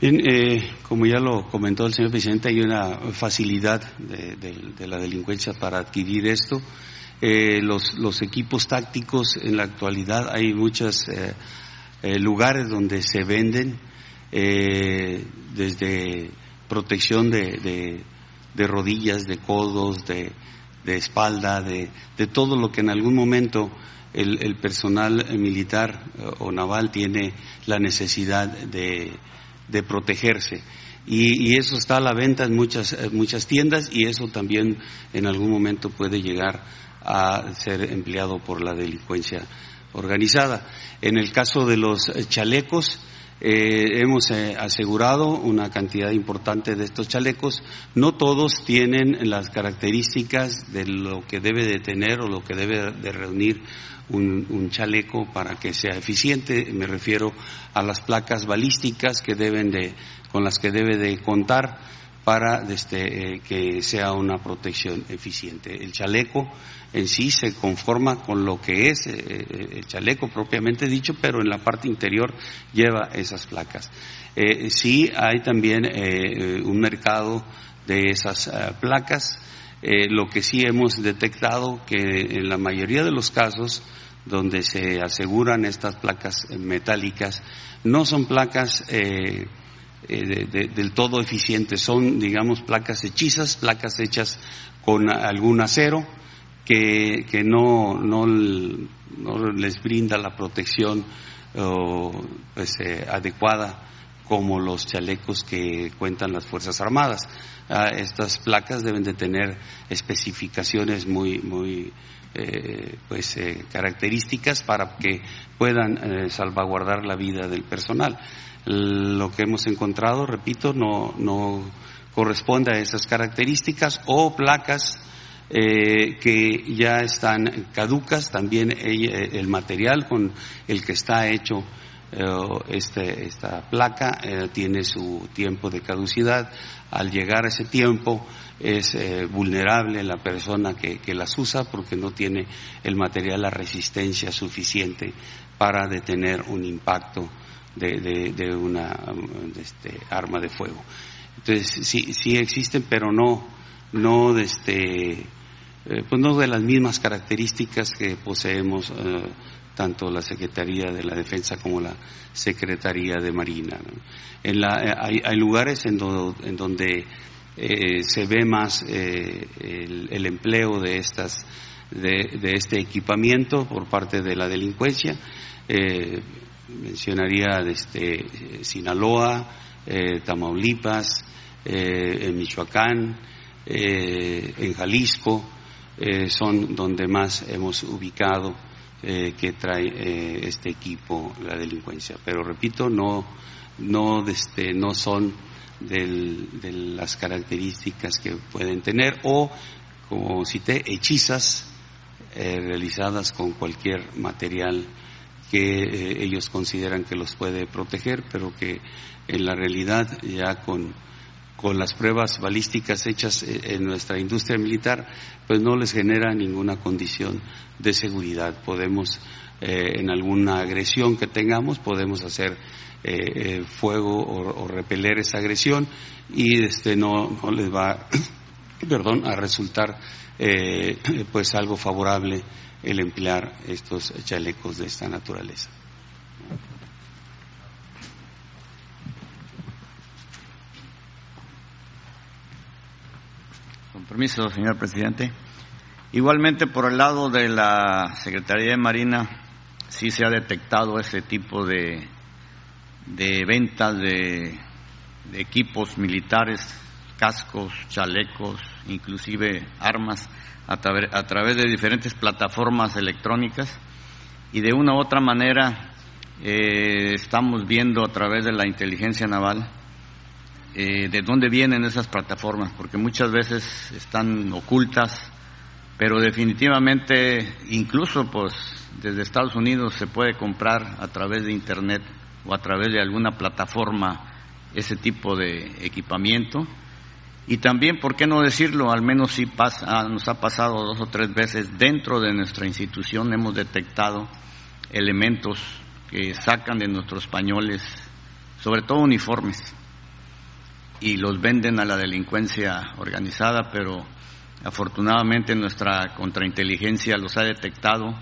Speaker 5: Bien, eh, como ya lo comentó el señor presidente, hay una facilidad de, la delincuencia para adquirir esto. Eh, los, equipos tácticos en la actualidad hay muchos lugares donde se venden desde protección de, de, rodillas, de codos, de, espalda, de, todo lo que en algún momento el, el personal militar o naval tiene la necesidad de de protegerse. Y, eso está a la venta en muchas, muchas tiendas y eso también en algún momento puede llegar a ser empleado por la delincuencia organizada. En el caso de los chalecos, eh, hemos eh, asegurado una cantidad importante de estos chalecos. No todos tienen las características de lo que debe de tener o lo que debe de reunir un, chaleco para que sea eficiente. Me refiero a las placas balísticas que deben de, con las que debe de contar para este, eh, que sea una protección eficiente. El chaleco en sí se conforma con lo que es eh, eh, el chaleco propiamente dicho, pero en la parte interior lleva esas placas. sí hay también un mercado de esas placas eh, lo que sí hemos detectado que en la mayoría de los casos donde se aseguran estas placas metálicas no son placas eh, eh, del todo eficientes, son digamos placas hechizas, placas hechas con algún acero que, que no, no, no, les brinda la protección pues, adecuada como los chalecos que cuentan las Fuerzas Armadas. Ah, estas placas deben de tener especificaciones muy, muy eh, pues, eh, características para que puedan eh, salvaguardar la vida del personal. Lo que hemos encontrado, repito, no, no corresponde a esas características o placas que ya están caducas, también el material con el que está hecho este, esta placa eh, tiene su tiempo de caducidad. Al llegar a ese tiempo es eh, vulnerable la persona que, las usa porque no tiene el material, la resistencia suficiente para detener un impacto de, de, una este, arma de fuego. Entonces sí, sí existen, pero no, no de este, pues no de las mismas características que poseemos tanto la Secretaría de la Defensa como la Secretaría de Marina. En la, eh, hay, lugares en, donde eh, se ve más eh, el, empleo de, estas, de, este equipamiento por parte de la delincuencia. mencionaría desde Sinaloa, Tamaulipas, en Michoacán, en Jalisco, son donde más hemos ubicado eh, que trae eh, este equipo la delincuencia. Pero repito, no, no, este, no son de las características que pueden tener o, como cité, hechizas eh, realizadas con cualquier material que ellos consideran que los puede proteger, pero que en la realidad ya con con las pruebas balísticas hechas eh, en nuestra industria militar, pues no les genera ninguna condición de seguridad. Podemos, eh, en alguna agresión que tengamos, podemos hacer eh, fuego o, repeler esa agresión y este no, no les va, perdón, a resultar eh, pues algo favorable el emplear estos chalecos de esta naturaleza.
Speaker 7: Permiso, señor presidente. Igualmente, por el lado de la Secretaría de Marina, sí se ha detectado ese tipo de, de ventas de, equipos militares, cascos, chalecos, inclusive armas, a, a, través de diferentes plataformas electrónicas y de una u otra manera eh, estamos viendo a través de la inteligencia naval eh, de dónde vienen esas plataformas, porque muchas veces están ocultas, pero definitivamente incluso pues desde Estados Unidos se puede comprar a través de Internet o a través de alguna plataforma ese tipo de equipamiento. Y también, ¿por qué no decirlo? Al menos sí pasa, nos ha pasado dos o tres veces dentro de nuestra institución, hemos detectado elementos que sacan de nuestros españoles, sobre todo uniformes, y los venden a la delincuencia organizada, pero afortunadamente nuestra contrainteligencia los ha detectado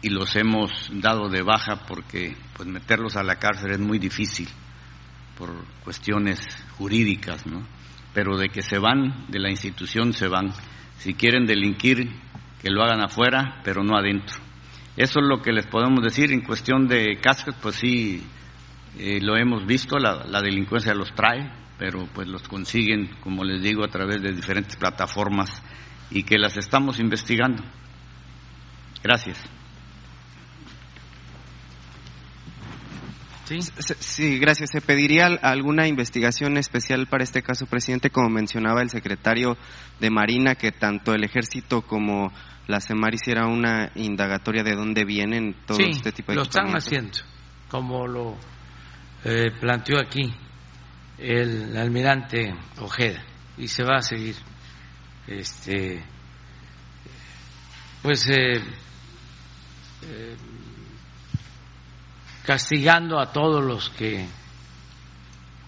Speaker 7: y los hemos dado de baja porque pues meterlos a la cárcel es muy difícil por cuestiones jurídicas, ¿no? Pero de que se van de la institución se van. Si quieren delinquir, que lo hagan afuera, pero no adentro. Eso es lo que les podemos decir en cuestión de cascos, pues sí, eh, lo hemos visto, la, la delincuencia los trae, pero pues los consiguen, como les digo, a través de diferentes plataformas y que las estamos investigando. Gracias.
Speaker 6: Sí. sí, gracias. Se pediría alguna investigación especial para este caso, presidente, como mencionaba el secretario de Marina, que tanto el ejército como la CEMAR hiciera una indagatoria de dónde vienen todo
Speaker 1: sí,
Speaker 6: este tipo de
Speaker 1: lo están haciendo, como lo eh, planteó aquí el almirante Ojeda, y se va a seguir, este, pues, eh, eh, castigando a todos los que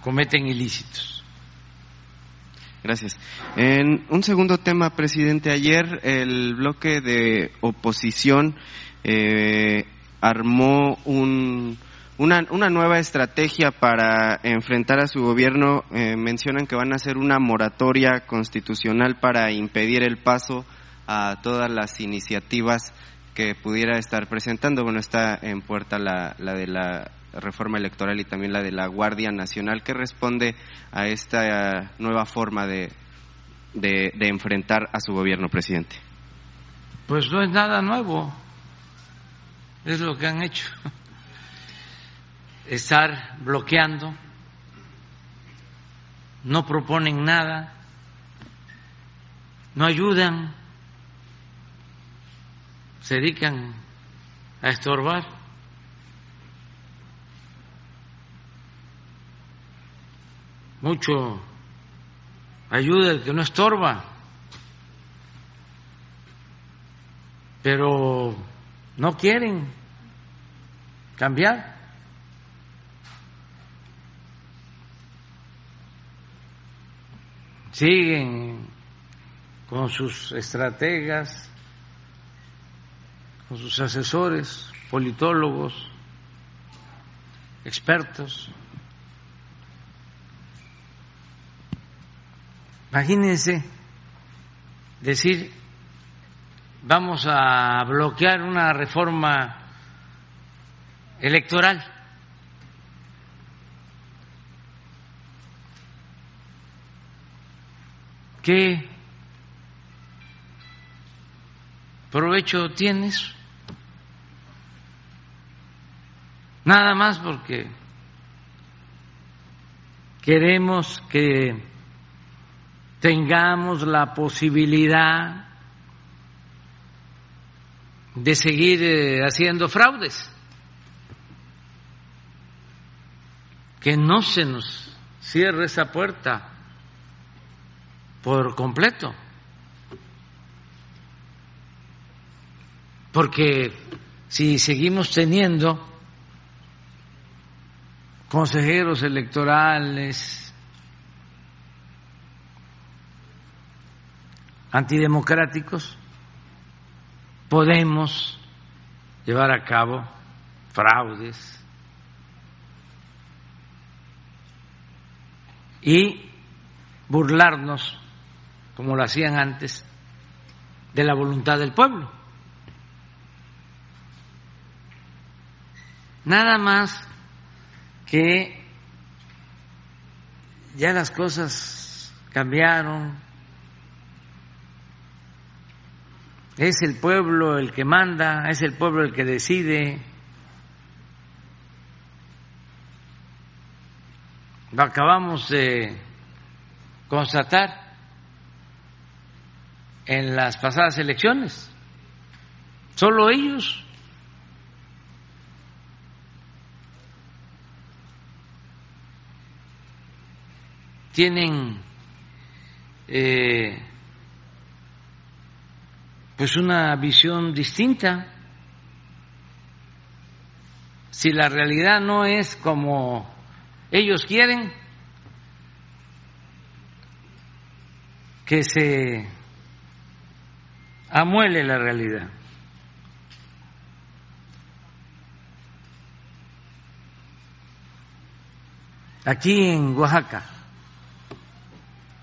Speaker 1: cometen ilícitos.
Speaker 6: Gracias. En un segundo tema, presidente, ayer el bloque de oposición eh, armó un, una, una, nueva estrategia para enfrentar a su gobierno. Eh, mencionan que van a hacer una moratoria constitucional para impedir el paso a todas las iniciativas que pudiera estar presentando. Bueno, está en puerta la, la de la reforma electoral y también la de la Guardia Nacional, que responde a esta nueva forma de, de, de enfrentar a su gobierno, presidente.
Speaker 1: Pues no es nada nuevo, es lo que han hecho. Estar bloqueando, no proponen nada, no ayudan se dedican a estorbar. Mucho ayuda el que no estorba, pero no quieren cambiar. Siguen con sus estrategas, con sus asesores, politólogos, expertos. Imagínense decir, vamos a bloquear una reforma electoral. ¿Qué provecho tienes? Nada más porque queremos que tengamos la posibilidad de seguir eh, haciendo fraudes, que no se nos cierre esa puerta por completo, porque si seguimos teniendo consejeros electorales, antidemocráticos podemos llevar a cabo fraudes y burlarnos, como lo hacían antes, de la voluntad del pueblo. Nada más que ya las cosas cambiaron, es el pueblo el que manda, es el pueblo el que decide. Lo acabamos de constatar en las pasadas elecciones. Solo ellos tienen eh, pues una visión distinta. Si la realidad no es como ellos quieren, que se amuele la realidad. Aquí en Oaxaca,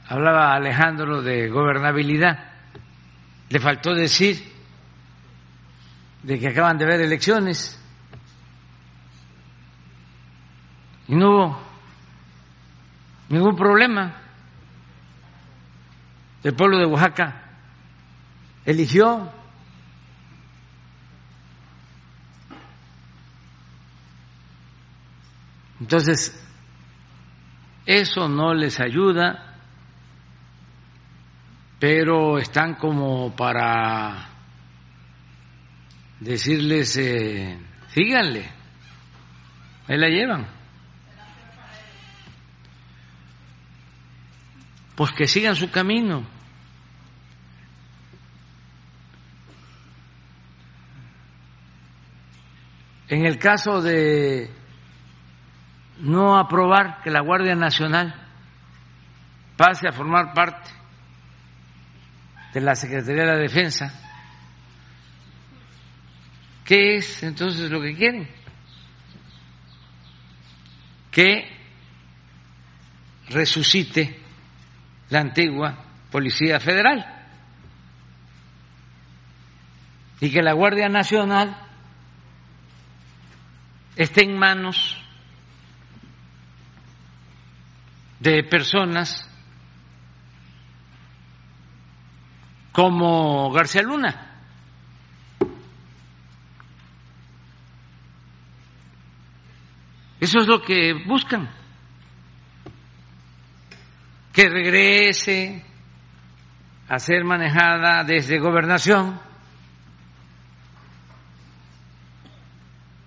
Speaker 1: Hablaba Alejandro de gobernabilidad. Le faltó decir de que acaban de haber elecciones y no hubo ningún problema. El pueblo de Oaxaca eligió Entonces, eso no les ayuda pero están como para decirles, eh, síganle, ahí la llevan. Pues que sigan su camino. En el caso de no aprobar que la Guardia Nacional pase a formar parte de la Secretaría de la Defensa. ¿Qué es entonces lo que quieren? Que resucite la antigua Policía Federal y que la Guardia Nacional esté en manos de personas como García Luna. Eso es lo que buscan. Que regrese a ser manejada desde gobernación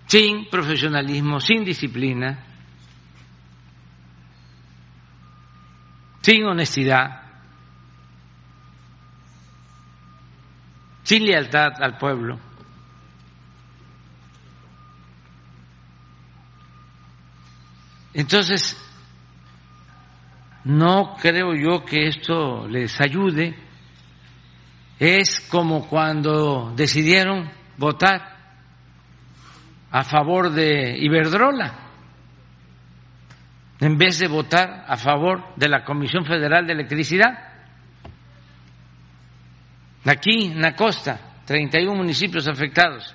Speaker 1: sin profesionalismo, sin disciplina, sin honestidad. sin lealtad al pueblo. Entonces, no creo yo que esto les ayude. Es como cuando decidieron votar a favor de Iberdrola, en vez de votar a favor de la Comisión Federal de Electricidad. Aquí, en la costa, 31 municipios afectados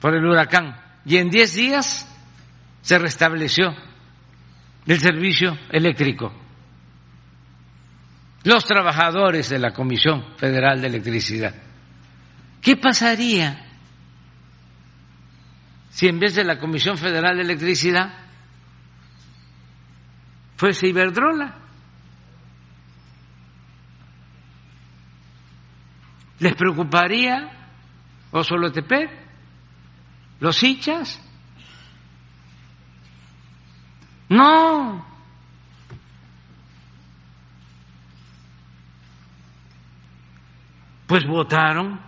Speaker 1: por el huracán. Y en 10 días se restableció el servicio eléctrico. Los trabajadores de la Comisión Federal de Electricidad. ¿Qué pasaría si en vez de la Comisión Federal de Electricidad fuese Iberdrola? ¿Les preocuparía Osolotepec? ¿Los hinchas? No. Pues votaron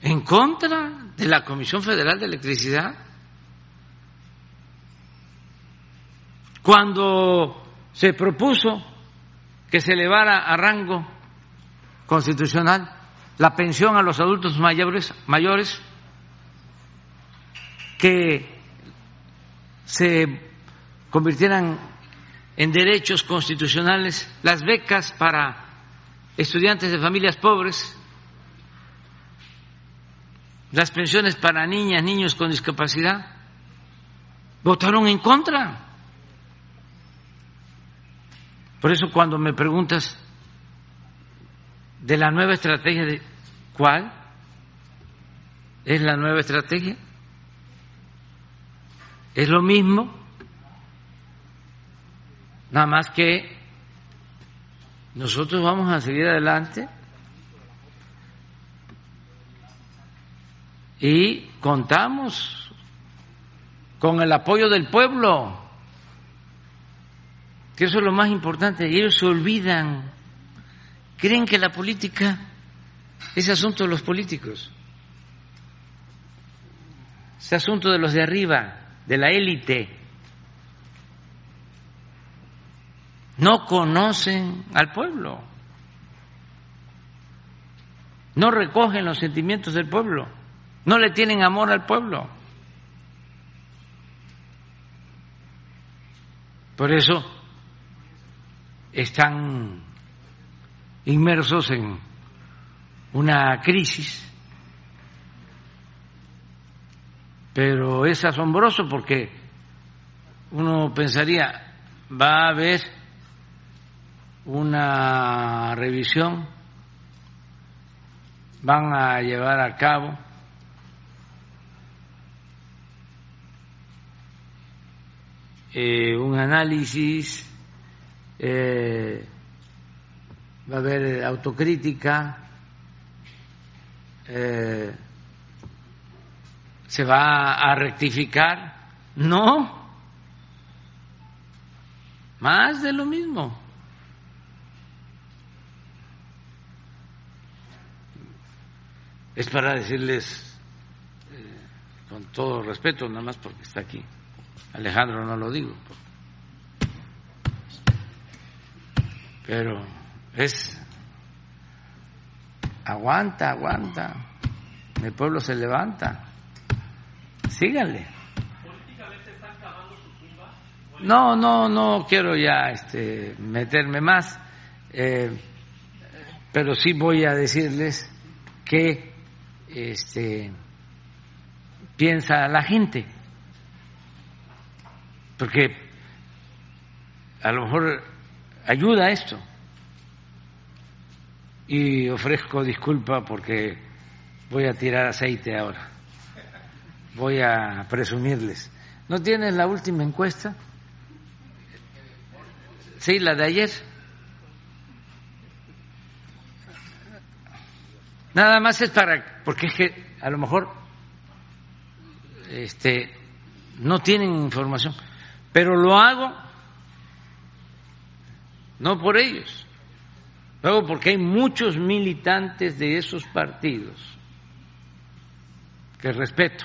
Speaker 1: en contra de la Comisión Federal de Electricidad. Cuando se propuso que se elevara a rango constitucional la pensión a los adultos mayores, mayores que se convirtieran en derechos constitucionales las becas para estudiantes de familias pobres, las pensiones para niñas, niños con discapacidad, votaron en contra. Por eso cuando me preguntas de la nueva estrategia, de ¿cuál es la nueva estrategia? Es lo mismo, nada más que nosotros vamos a seguir adelante y contamos con el apoyo del pueblo, que eso es lo más importante, ellos se olvidan, creen que la política es asunto de los políticos, es asunto de los de arriba, de la élite. No conocen al pueblo, no recogen los sentimientos del pueblo, no le tienen amor al pueblo. Por eso están inmersos en una crisis, pero es asombroso porque uno pensaría, va a haber una revisión, van a llevar a cabo eh, un análisis, eh, va a haber autocrítica, eh, se va a rectificar. No, más de lo mismo. Es para decirles, con todo respeto, nada más porque está aquí. Alejandro no lo digo. Pero es aguanta, aguanta. El pueblo se levanta. Síganle. No, no, no quiero ya este, meterme más, eh, pero sí voy a decirles que este, piensa la gente porque a lo mejor ayuda esto. Y ofrezco disculpa porque voy a tirar aceite ahora. Voy a presumirles. ¿No tienen la última encuesta? Sí, la de ayer. Nada más es para, porque es que a lo mejor este, no tienen información. Pero lo hago no por ellos, lo hago porque hay muchos militantes de esos partidos que respeto.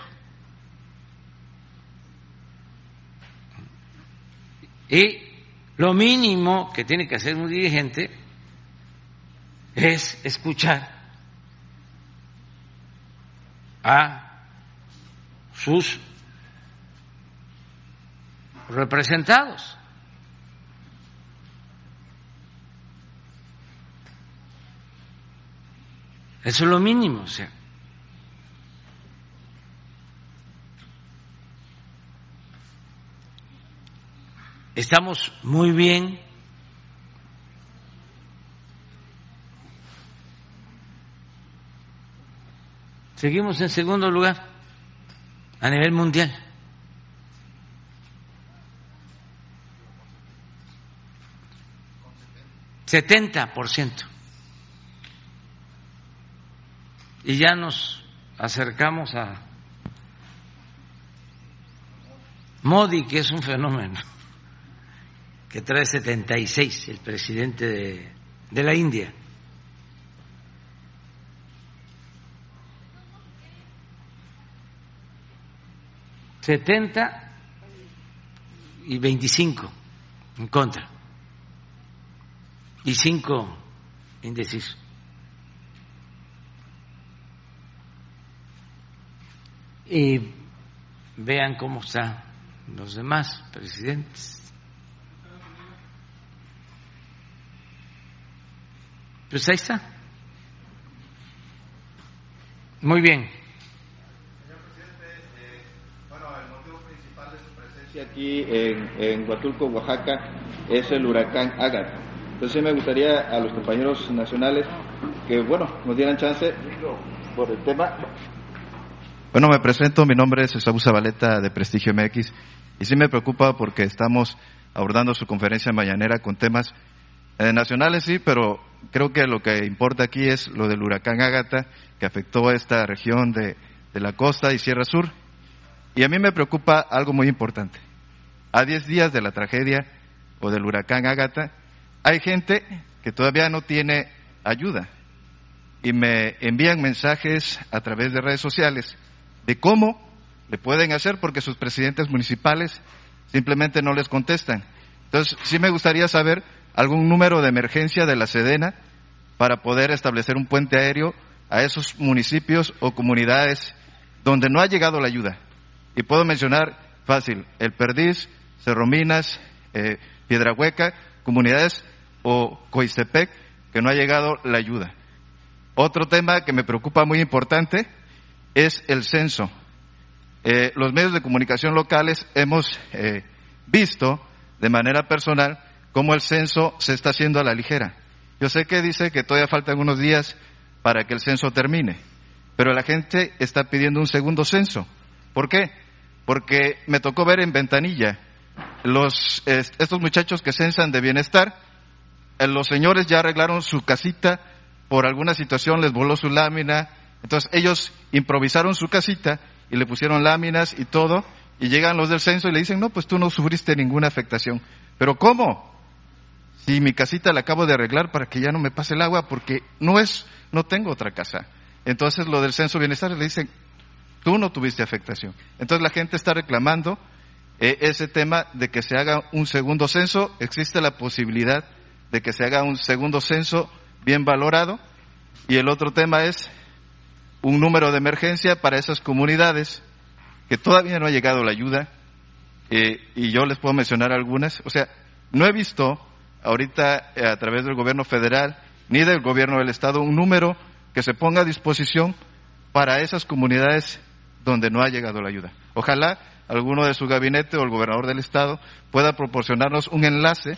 Speaker 1: Y lo mínimo que tiene que hacer un dirigente es escuchar a sus representados. Eso es lo mínimo, o sea. Estamos muy bien. Seguimos en segundo lugar a nivel mundial. 70%. Y ya nos acercamos a Modi, que es un fenómeno, que trae 76, el presidente de, de la India. Setenta y veinticinco en contra. Y cinco indecisos. Y vean cómo están los demás presidentes. Pues ahí está. Muy bien.
Speaker 8: aquí en, en Huatulco, Oaxaca, es el huracán Agatha. Entonces me gustaría a los compañeros nacionales que, bueno, nos dieran chance por el tema.
Speaker 9: Bueno, me presento, mi nombre es Esaú Zabaleta de Prestigio MX y sí me preocupa porque estamos abordando su conferencia mañanera con temas eh, nacionales, sí, pero creo que lo que importa aquí es lo del huracán Agatha que afectó a esta región de, de la costa y Sierra Sur y a mí me preocupa algo muy importante. A 10 días de la tragedia o del huracán Ágata, hay gente que todavía no tiene ayuda y me envían mensajes a través de redes sociales de cómo le pueden hacer porque sus presidentes municipales simplemente no les contestan. Entonces, sí me gustaría saber algún número de emergencia de la Sedena para poder establecer un puente aéreo a esos municipios o comunidades donde no ha llegado la ayuda. Y puedo mencionar fácil, El Perdiz, Cerro Minas, eh, Piedrahueca, comunidades o Coistepec, que no ha llegado la ayuda. Otro tema que me preocupa muy importante es el censo. Eh, los medios de comunicación locales hemos eh, visto de manera personal cómo el censo se está haciendo a la ligera. Yo sé que dice que todavía faltan unos días para que el censo termine, pero la gente está pidiendo un segundo censo. ¿Por qué? porque me tocó ver en ventanilla los, estos muchachos que censan de bienestar, los señores ya arreglaron su casita, por alguna situación les voló su lámina, entonces ellos improvisaron su casita y le pusieron láminas y todo, y llegan los del censo y le dicen, no, pues tú no sufriste ninguna afectación. Pero ¿cómo? Si mi casita la acabo de arreglar para que ya no me pase el agua porque no es, no tengo otra casa. Entonces lo del censo bienestar le dicen, Tú no tuviste afectación. Entonces la gente está reclamando eh, ese tema de que se haga un segundo censo. Existe la posibilidad de que se haga un segundo censo bien valorado. Y el otro tema es un número de emergencia para esas comunidades que todavía no ha llegado la ayuda. Eh, y yo les puedo mencionar algunas. O sea, no he visto ahorita eh, a través del gobierno federal ni del gobierno del estado un número que se ponga a disposición para esas comunidades donde no ha llegado la ayuda. Ojalá alguno de su gabinete o el gobernador del estado pueda proporcionarnos un enlace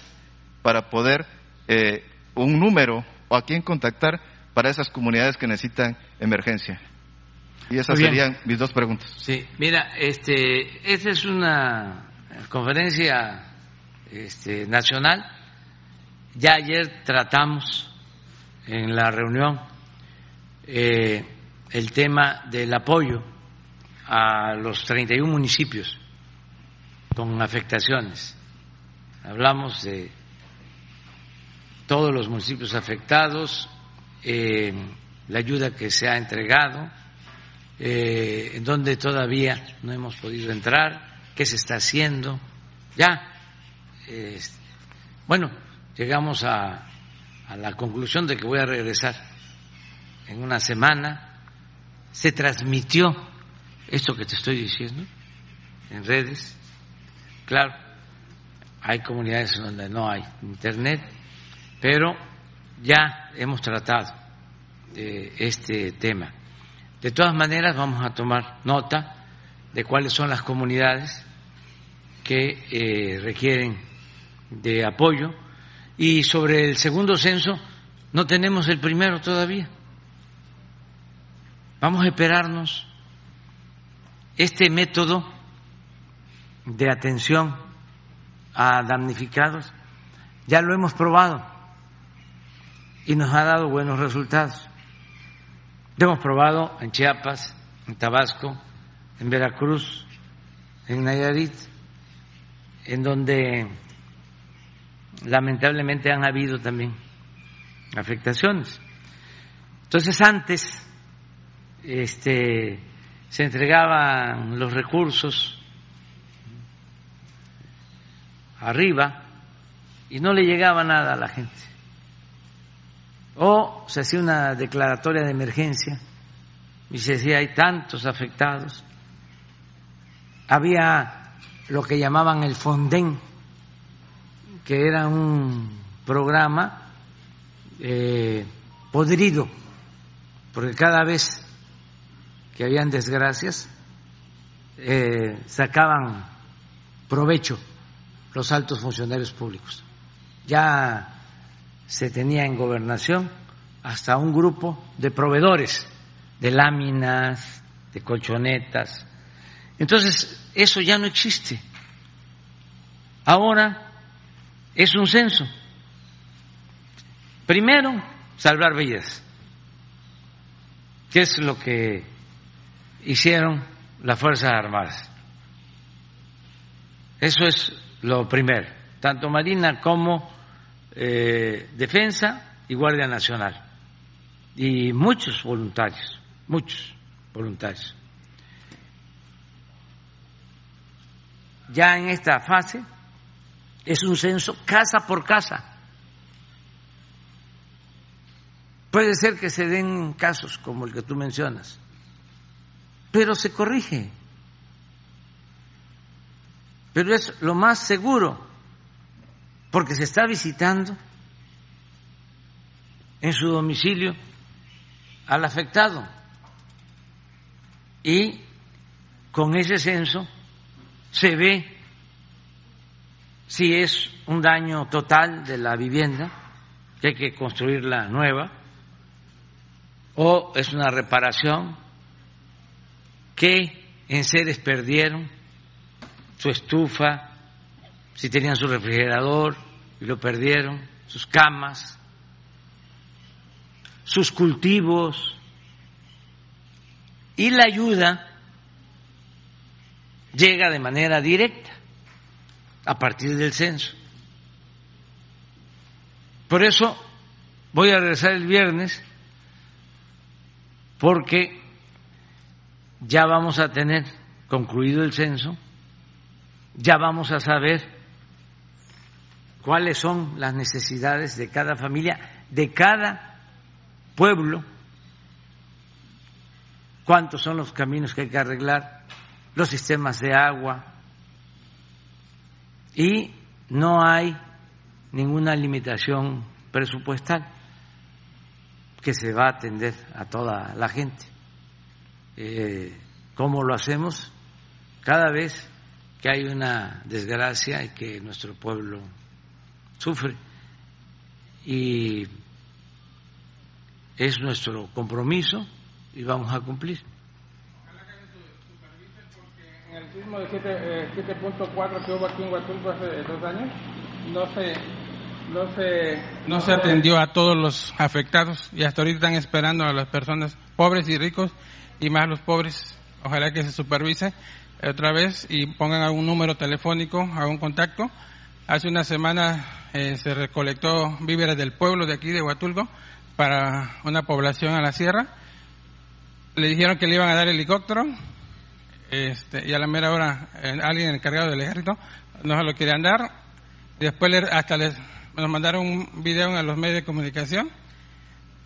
Speaker 9: para poder, eh, un número o a quién contactar para esas comunidades que necesitan emergencia. Y esas serían mis dos preguntas.
Speaker 1: Sí, mira, este, esta es una conferencia este, nacional. Ya ayer tratamos en la reunión eh, el tema del apoyo a los 31 municipios con afectaciones. Hablamos de todos los municipios afectados, eh, la ayuda que se ha entregado, eh, en donde todavía no hemos podido entrar, qué se está haciendo. Ya, bueno, llegamos a, a la conclusión de que voy a regresar en una semana. Se transmitió esto que te estoy diciendo en redes, claro, hay comunidades donde no hay internet, pero ya hemos tratado de este tema. De todas maneras, vamos a tomar nota de cuáles son las comunidades que eh, requieren de apoyo y sobre el segundo censo no tenemos el primero todavía. Vamos a esperarnos este método de atención a damnificados ya lo hemos probado y nos ha dado buenos resultados. Lo hemos probado en Chiapas, en Tabasco, en Veracruz, en Nayarit, en donde lamentablemente han habido también afectaciones. Entonces antes, este, se entregaban los recursos arriba y no le llegaba nada a la gente. O se hacía una declaratoria de emergencia y se decía hay tantos afectados. Había lo que llamaban el Fonden, que era un programa eh, podrido, porque cada vez que habían desgracias eh, sacaban provecho los altos funcionarios públicos. Ya se tenía en gobernación hasta un grupo de proveedores de láminas, de colchonetas. Entonces, eso ya no existe. Ahora es un censo. Primero, salvar vidas, que es lo que hicieron las Fuerzas Armadas. Eso es lo primero, tanto Marina como eh, Defensa y Guardia Nacional. Y muchos voluntarios, muchos voluntarios. Ya en esta fase es un censo casa por casa. Puede ser que se den casos como el que tú mencionas, pero se corrige. Pero es lo más seguro, porque se está visitando en su domicilio al afectado. Y con ese censo se ve si es un daño total de la vivienda, que hay que construirla nueva, o es una reparación que en seres perdieron su estufa, si tenían su refrigerador y lo perdieron, sus camas, sus cultivos y la ayuda llega de manera directa a partir del censo. Por eso voy a regresar el viernes porque ya vamos a tener concluido el censo, ya vamos a saber cuáles son las necesidades de cada familia, de cada pueblo, cuántos son los caminos que hay que arreglar, los sistemas de agua, y no hay ninguna limitación presupuestal que se va a atender a toda la gente. Eh, ¿Cómo lo hacemos? Cada vez que hay una desgracia y que nuestro pueblo sufre. Y es nuestro compromiso y vamos a cumplir.
Speaker 10: En el sismo de 7.4 eh, que hubo aquí en Huatulco hace dos años, no se no se, no se atendió a todos los afectados y hasta ahorita están esperando a las personas pobres y ricos y más los pobres. Ojalá que se supervise otra vez y pongan algún número telefónico, algún contacto. Hace una semana eh, se recolectó víveres del pueblo de aquí de Huatulco para una población a la sierra. Le dijeron que le iban a dar helicóptero este, y a la mera hora alguien encargado del ejército no se lo querían dar. Después hasta les nos mandaron un video a los medios de comunicación,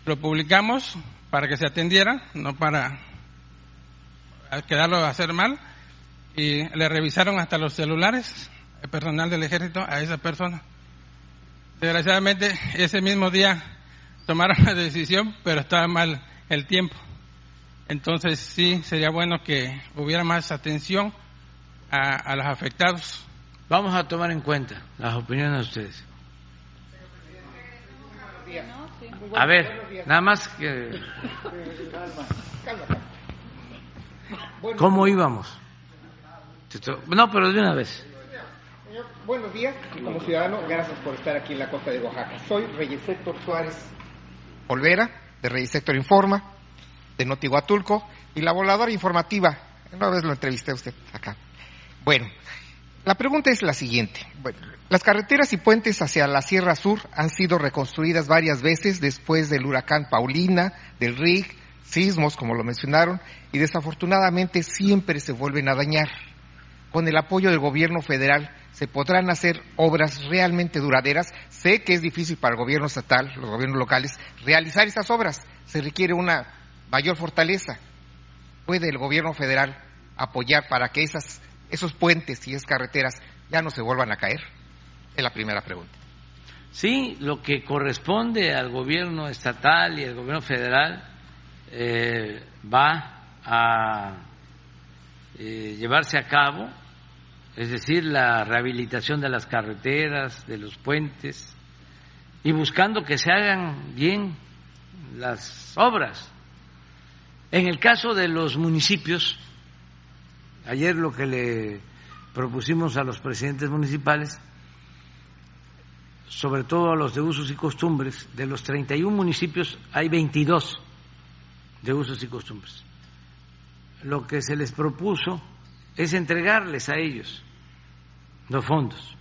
Speaker 10: lo publicamos para que se atendiera, no para quedarlo a hacer mal, y le revisaron hasta los celulares, el personal del ejército, a esa persona. Desgraciadamente, ese mismo día tomaron la decisión, pero estaba mal el tiempo. Entonces, sí, sería bueno que hubiera más atención a, a los afectados.
Speaker 1: Vamos a tomar en cuenta las opiniones de ustedes. A ver, nada más que... ¿Cómo íbamos? No, pero de una vez.
Speaker 11: Buenos días, como ciudadano, gracias por estar aquí en la costa de Oaxaca. Soy Reyes Héctor Suárez Olvera, de Reyes Héctor Informa, de Notiguatulco, y la voladora informativa. Una vez lo entrevisté a usted acá. Bueno, la pregunta es la siguiente. las carreteras y puentes hacia la Sierra Sur han sido reconstruidas varias veces después del huracán Paulina, del RIG, sismos, como lo mencionaron, y desafortunadamente siempre se vuelven a dañar. Con el apoyo del gobierno federal, se podrán hacer obras realmente duraderas. Sé que es difícil para el gobierno estatal, los gobiernos locales, realizar esas obras. Se requiere una mayor fortaleza. ¿Puede el gobierno federal apoyar para que esas, esos puentes y esas carreteras ya no se vuelvan a caer? Es la primera pregunta.
Speaker 1: Sí, lo que corresponde al gobierno estatal y al gobierno federal eh, va a eh, llevarse a cabo, es decir, la rehabilitación de las carreteras, de los puentes, y buscando que se hagan bien las obras. En el caso de los municipios, ayer lo que le propusimos a los presidentes municipales, sobre todo a los de usos y costumbres, de los 31 municipios hay 22 de usos y costumbres. Lo que se les propuso es entregarles a ellos los fondos.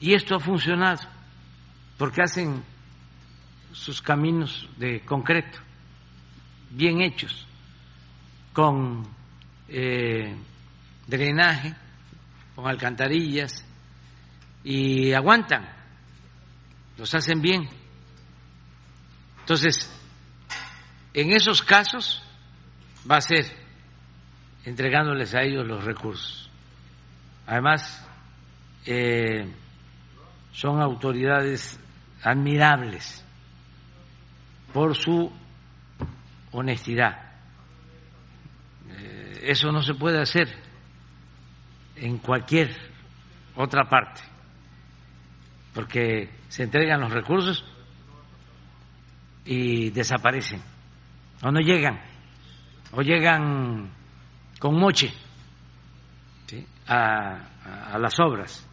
Speaker 1: Y esto ha funcionado porque hacen sus caminos de concreto, bien hechos, con eh, drenaje, con alcantarillas, y aguantan, los hacen bien. Entonces, en esos casos va a ser entregándoles a ellos los recursos. Además, eh, son autoridades admirables por su honestidad. Eh, eso no se puede hacer en cualquier otra parte porque se entregan los recursos y desaparecen, o no llegan, o llegan con moche a, las obras,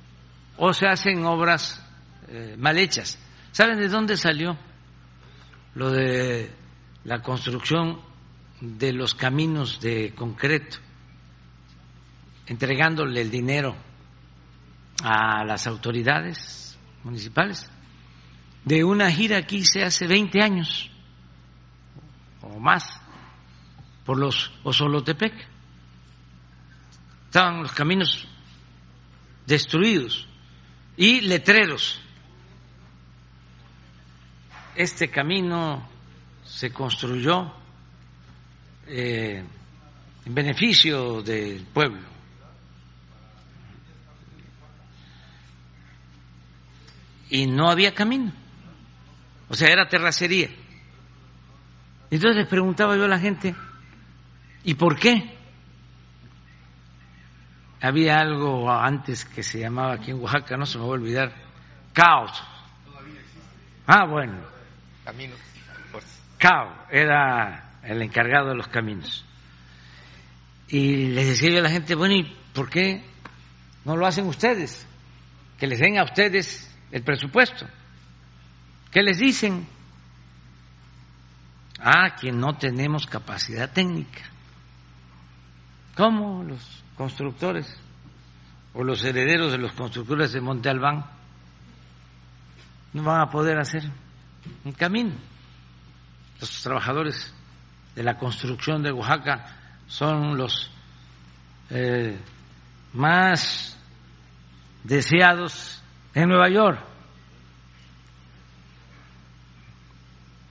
Speaker 1: o se hacen obras eh, mal hechas. ¿Saben de dónde salió lo de la construcción de los caminos de concreto, entregándole el dinero a las autoridades municipales. De una gira aquí se hace 20 años o más por los Osolotepec. Estaban los caminos destruidos y letreros. Este camino se construyó eh, en beneficio del pueblo y no había camino. O sea, era terracería. Entonces les preguntaba yo a la gente, ¿y por qué? Había algo antes que se llamaba aquí en Oaxaca, no se me va a olvidar, caos. Ah, bueno. Caminos. Caos era el encargado de los caminos. Y les decía yo a la gente, bueno, ¿y por qué no lo hacen ustedes? Que les den a ustedes el presupuesto. ¿Qué les dicen? Ah, que no tenemos capacidad técnica. ¿Cómo los constructores o los herederos de los constructores de Monte Albán no van a poder hacer un camino? Los trabajadores de la construcción de Oaxaca son los eh, más deseados en Nueva York.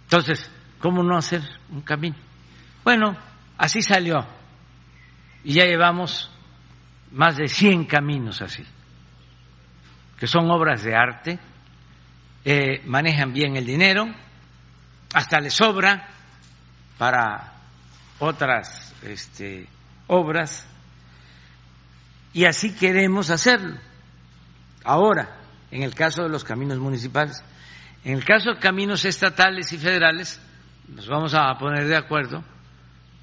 Speaker 1: Entonces, ¿cómo no hacer un camino? Bueno, así salió. Y ya llevamos más de 100 caminos así, que son obras de arte, eh, manejan bien el dinero, hasta les sobra para otras este, obras, y así queremos hacerlo. Ahora, en el caso de los caminos municipales. En el caso de caminos estatales y federales, nos vamos a poner de acuerdo,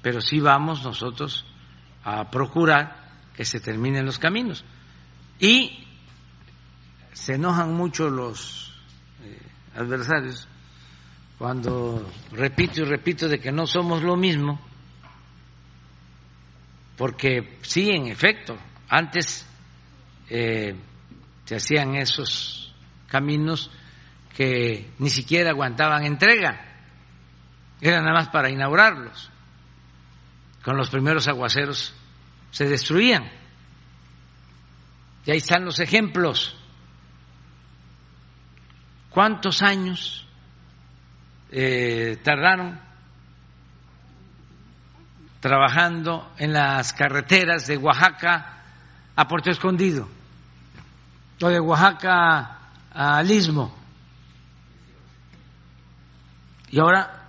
Speaker 1: pero sí vamos nosotros a procurar que se terminen los caminos. Y se enojan mucho los eh, adversarios cuando repito y repito de que no somos lo mismo, porque sí, en efecto, antes eh, se hacían esos caminos que ni siquiera aguantaban entrega, era nada más para inaugurarlos. Con los primeros aguaceros se destruían. Y ahí están los ejemplos. ¿Cuántos años eh, tardaron trabajando en las carreteras de Oaxaca a Puerto Escondido o de Oaxaca al Istmo? Y ahora,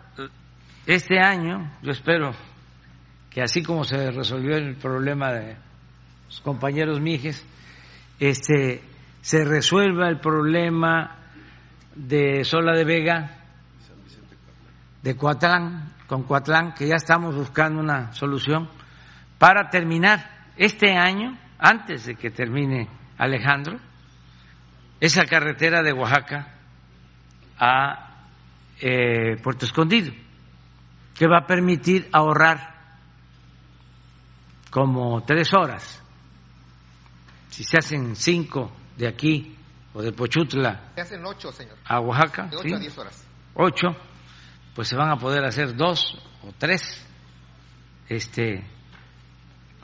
Speaker 1: este año, yo espero que así como se resolvió el problema de los compañeros Mijes, este, se resuelva el problema de Sola de Vega, de Coatlán, con Coatlán, que ya estamos buscando una solución para terminar este año, antes de que termine Alejandro, esa carretera de Oaxaca a eh, Puerto Escondido, que va a permitir ahorrar como tres horas. Si se hacen cinco de aquí o de Pochutla
Speaker 11: Se hacen ocho, señor.
Speaker 1: a Oaxaca,
Speaker 11: De ocho
Speaker 1: ¿sí?
Speaker 11: a diez horas.
Speaker 1: ocho, pues se van a poder hacer dos o tres este,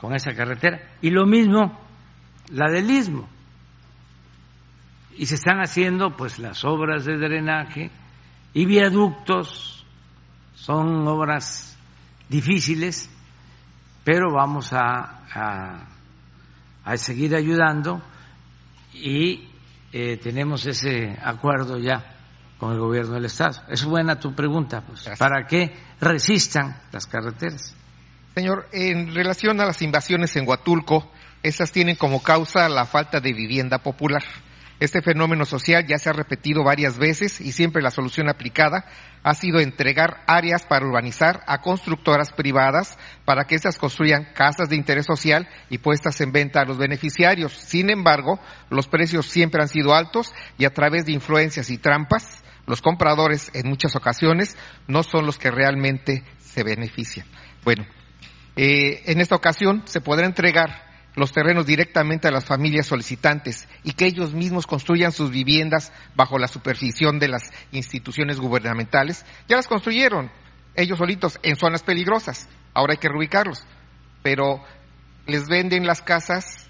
Speaker 1: con esa carretera. Y lo mismo la del Istmo. Y se están haciendo pues las obras de drenaje y viaductos. Son obras difíciles, pero vamos a, a, a seguir ayudando y eh, tenemos ese acuerdo ya con el gobierno del Estado. Es buena tu pregunta, pues, ¿para qué resistan las carreteras?
Speaker 11: Señor, en relación a las invasiones en Huatulco, estas tienen como causa la falta de vivienda popular. Este fenómeno social ya se ha repetido varias veces y siempre la solución aplicada ha sido entregar áreas para urbanizar a constructoras privadas para que éstas construyan casas de interés social y puestas en venta a los beneficiarios. Sin embargo, los precios siempre han sido altos y a través de influencias y trampas, los compradores en muchas ocasiones no son los que realmente se benefician. Bueno, eh, en esta ocasión se podrá entregar los terrenos directamente a las familias solicitantes y que ellos mismos construyan sus viviendas bajo la supervisión de las instituciones gubernamentales. Ya las construyeron ellos solitos en zonas peligrosas. Ahora hay que reubicarlos. Pero les venden las casas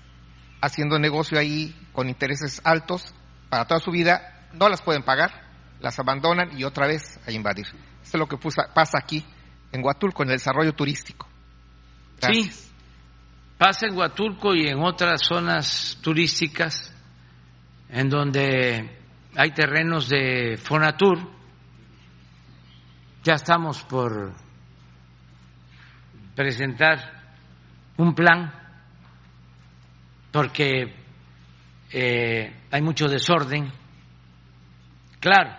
Speaker 11: haciendo negocio ahí con intereses altos para toda su vida. No las pueden pagar, las abandonan y otra vez a invadir. Eso es lo que pasa aquí en Huatulco, en el desarrollo turístico.
Speaker 1: Sí, pasa en Huatulco y en otras zonas turísticas en donde hay terrenos de Fonatur. Ya estamos por presentar un plan porque eh, hay mucho desorden. Claro,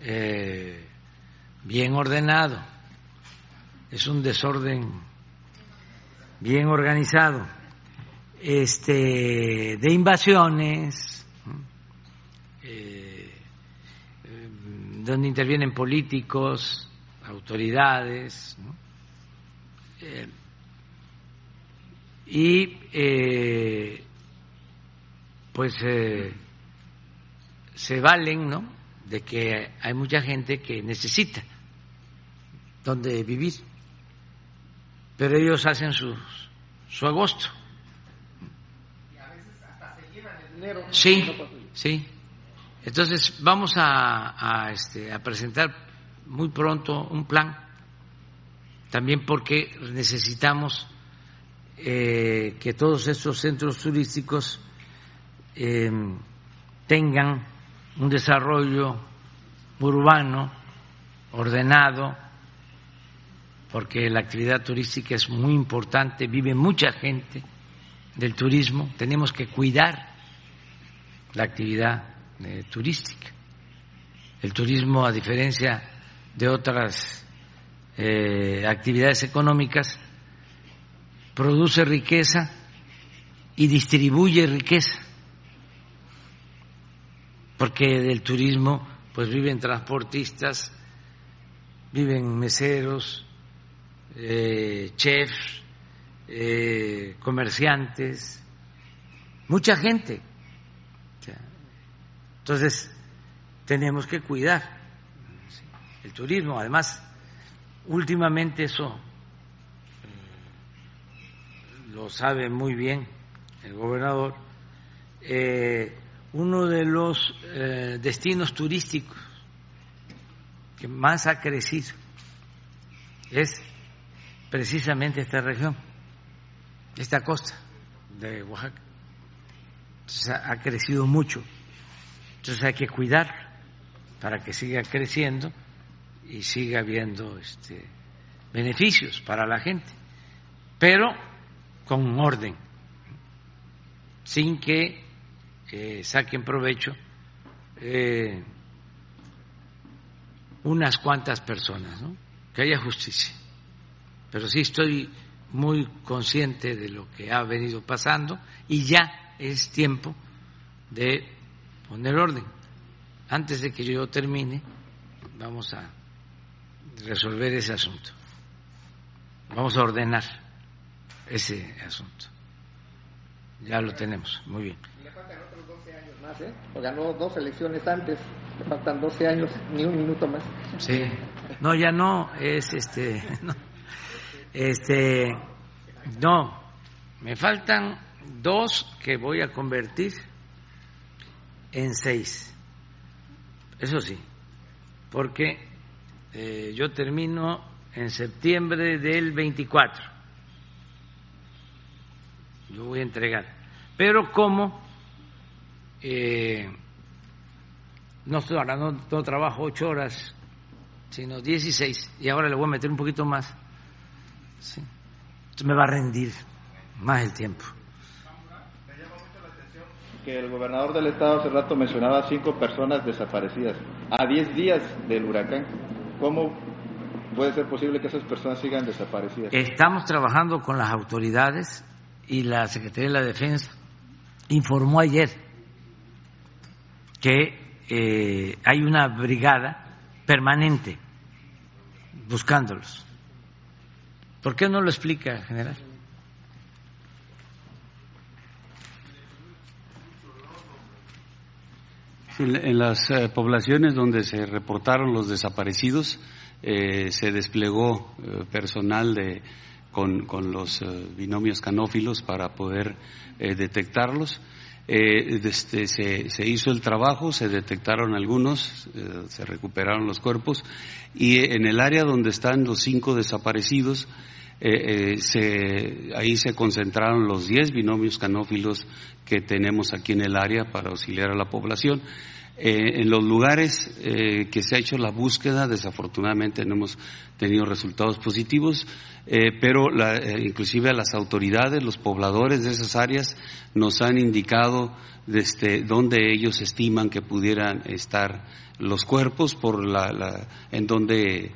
Speaker 1: eh, bien ordenado. Es un desorden bien organizado, este, de invasiones, eh, donde intervienen políticos, autoridades, ¿no? Eh, y eh, pues eh, se valen, ¿no? De que hay mucha gente que necesita donde vivir pero ellos hacen su, su agosto. Sí, sí. Entonces vamos a, a, este, a presentar muy pronto un plan, también porque necesitamos eh, que todos estos centros turísticos eh, tengan un desarrollo urbano ordenado, porque la actividad turística es muy importante, vive mucha gente del turismo, tenemos que cuidar la actividad eh, turística. El turismo, a diferencia de otras eh, actividades económicas, produce riqueza y distribuye riqueza, porque del turismo pues viven transportistas, viven meseros, eh, chefs, eh, comerciantes, mucha gente. Entonces, tenemos que cuidar el turismo. Además, últimamente eso eh, lo sabe muy bien el gobernador, uno de los destinos turísticos que más ha crecido es precisamente esta región, esta costa de Oaxaca. Entonces ha crecido mucho. Entonces hay que cuidar para que siga creciendo y siga habiendo este, beneficios para la gente, pero con orden, sin que eh, saquen provecho eh, unas cuantas personas, ¿no? que haya justicia. Pero sí estoy muy consciente de lo que ha venido pasando y ya es tiempo de poner orden. Antes de que yo termine, vamos a resolver ese asunto. Vamos a ordenar ese asunto. Ya lo tenemos, muy bien.
Speaker 11: Le faltan otros 12 años más, ¿eh? ganó dos elecciones antes, le faltan 12 años, ni un minuto más.
Speaker 1: Sí, no, ya no, es este, no, este, no, me faltan dos que voy a convertir en seis. Eso sí, porque eh, yo termino en septiembre del 24. Yo voy a entregar. Pero como eh, no, ahora no, no trabajo ocho horas, sino 16, y ahora le voy a meter un poquito más, ¿sí? Entonces me va a rendir más el tiempo.
Speaker 8: Que el gobernador del estado hace rato mencionaba cinco personas desaparecidas a 10 días del huracán. ¿Cómo puede ser posible que esas personas sigan desaparecidas?
Speaker 1: Estamos trabajando con las autoridades y la Secretaría de la Defensa informó ayer que eh, hay una brigada permanente buscándolos. ¿Por qué no lo explica, general?
Speaker 5: En las eh, poblaciones donde se reportaron los desaparecidos, eh, se desplegó eh, personal de, con, con los binomios canófilos para poder detectarlos. Este, se, se, hizo el trabajo, se detectaron algunos, se recuperaron los cuerpos y en el área donde están los cinco desaparecidos, se, ahí se concentraron los diez binomios canófilos que tenemos aquí en el área para auxiliar a la población. Eh, en los lugares eh, que se ha hecho la búsqueda, desafortunadamente no hemos tenido resultados positivos, eh, pero la, inclusive a las autoridades, los pobladores de esas áreas nos han indicado desde dónde ellos estiman que pudieran estar los cuerpos por la, la en donde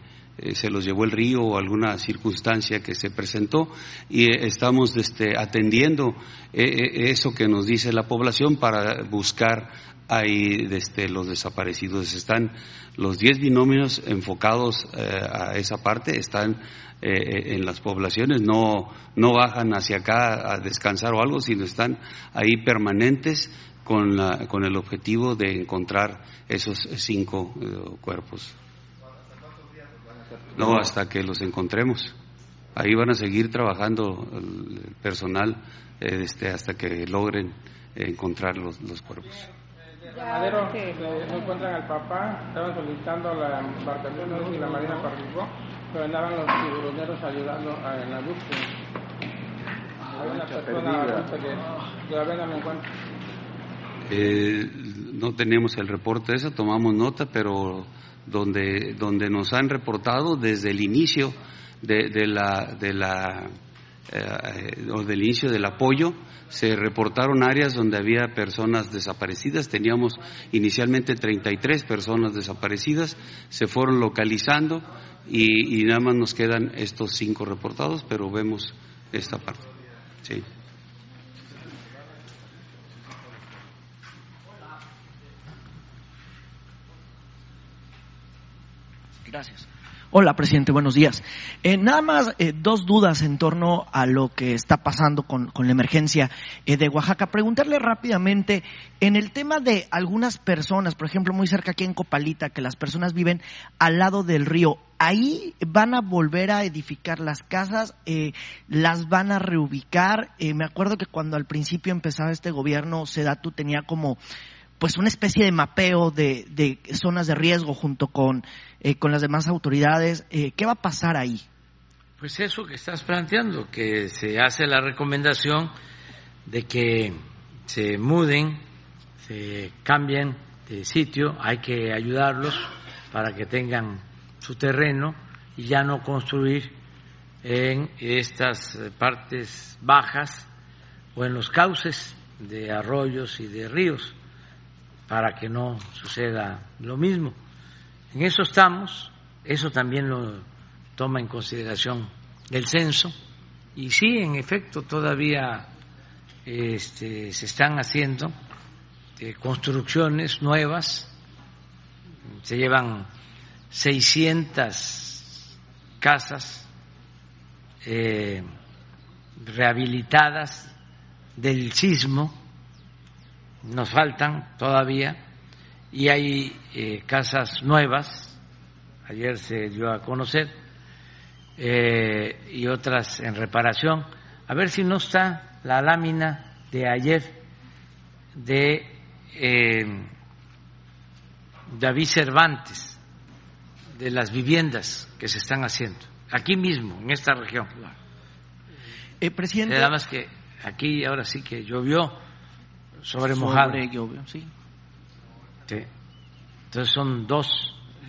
Speaker 5: se los llevó el río o alguna circunstancia que se presentó y estamos este, atendiendo eso que nos dice la población para buscar hay desde los desaparecidos. Están los 10 binomios enfocados eh, a esa parte, están eh, en las poblaciones, no, no bajan hacia acá a descansar o algo, sino están ahí permanentes con, la, con el objetivo de encontrar esos cinco eh, cuerpos. No, hasta que los encontremos. Ahí van a seguir trabajando el personal este, hasta que logren encontrar los, los cuerpos.
Speaker 10: Madero, no encuentran al papá, estaban solicitando la embarcación, no sé si la Marina participó, pero andaban los tiburoneros ayudando en la búsqueda. Hay una persona que, la no encuentra.
Speaker 5: Eh, no tenemos el reporte de eso, tomamos nota, pero donde, donde nos han reportado desde el inicio de, de la, de la eh, del inicio del apoyo, se reportaron áreas donde había personas desaparecidas. Teníamos inicialmente 33 personas desaparecidas, se fueron localizando y, y nada más nos quedan estos cinco reportados, pero vemos esta parte. Sí.
Speaker 12: Gracias. Hola, presidente, buenos días. Eh, nada más eh, dos dudas en torno a lo que está pasando con, con la emergencia eh, de Oaxaca. Preguntarle rápidamente, en el tema de algunas personas, por ejemplo, muy cerca aquí en Copalita, que las personas viven al lado del río, ¿ahí van a volver a edificar las casas? Eh, ¿Las van a reubicar? Eh, me acuerdo que cuando al principio empezaba este gobierno, Sedatu tenía como pues una especie de mapeo de, de zonas de riesgo junto con, eh, con las demás autoridades. Eh, ¿Qué va a pasar ahí?
Speaker 1: Pues eso que estás planteando, que se hace la recomendación de que se muden, se cambien de sitio, hay que ayudarlos para que tengan su terreno y ya no construir en estas partes bajas o en los cauces de arroyos y de ríos para que no suceda lo mismo. En eso estamos, eso también lo toma en consideración el censo y sí, en efecto, todavía este, se están haciendo eh, construcciones nuevas, se llevan 600 casas eh, rehabilitadas del sismo, nos faltan todavía, y hay eh, casas nuevas, ayer se dio a conocer, eh, y otras en reparación. A ver si no está la lámina de ayer de eh, David Cervantes, de las viviendas que se están haciendo, aquí mismo, en esta región.
Speaker 12: Eh, presidente.
Speaker 1: Nada más que aquí ahora sí que llovió sobre mojado.
Speaker 12: Sobre llovió, sí.
Speaker 1: Sí. Entonces son dos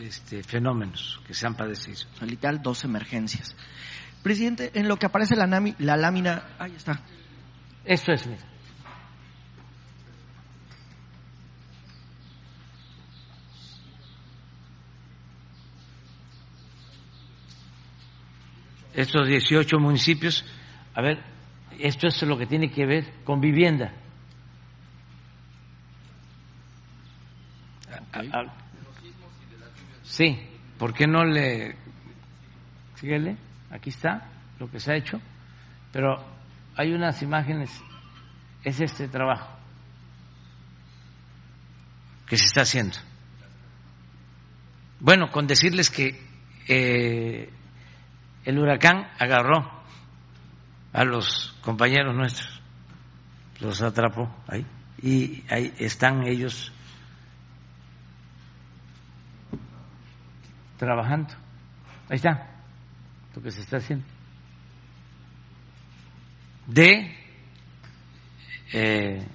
Speaker 1: este, fenómenos que se han padecido.
Speaker 12: O sea, literal, dos emergencias. Presidente, en lo que aparece la, nami- la lámina, ahí está.
Speaker 1: Esto es, mira. Estos 18 municipios, a ver, esto es lo que tiene que ver con vivienda. A- Sí, ¿por qué no le... Síguele, aquí está lo que se ha hecho, pero hay unas imágenes, es este trabajo que se está haciendo. Bueno, con decirles que eh, el huracán agarró a los compañeros nuestros, los atrapó ahí, y ahí están ellos trabajando. Ahí está lo que se está haciendo. De eh,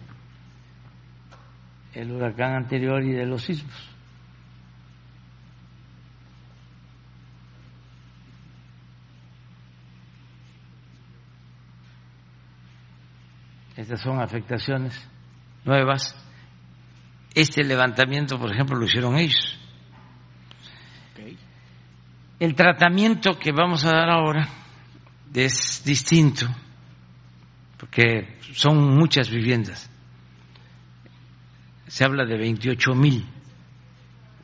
Speaker 1: el huracán anterior y de los sismos. Estas son afectaciones nuevas. Este levantamiento, por ejemplo, lo hicieron ellos. El tratamiento que vamos a dar ahora es distinto, porque son muchas viviendas. Se habla de 28 mil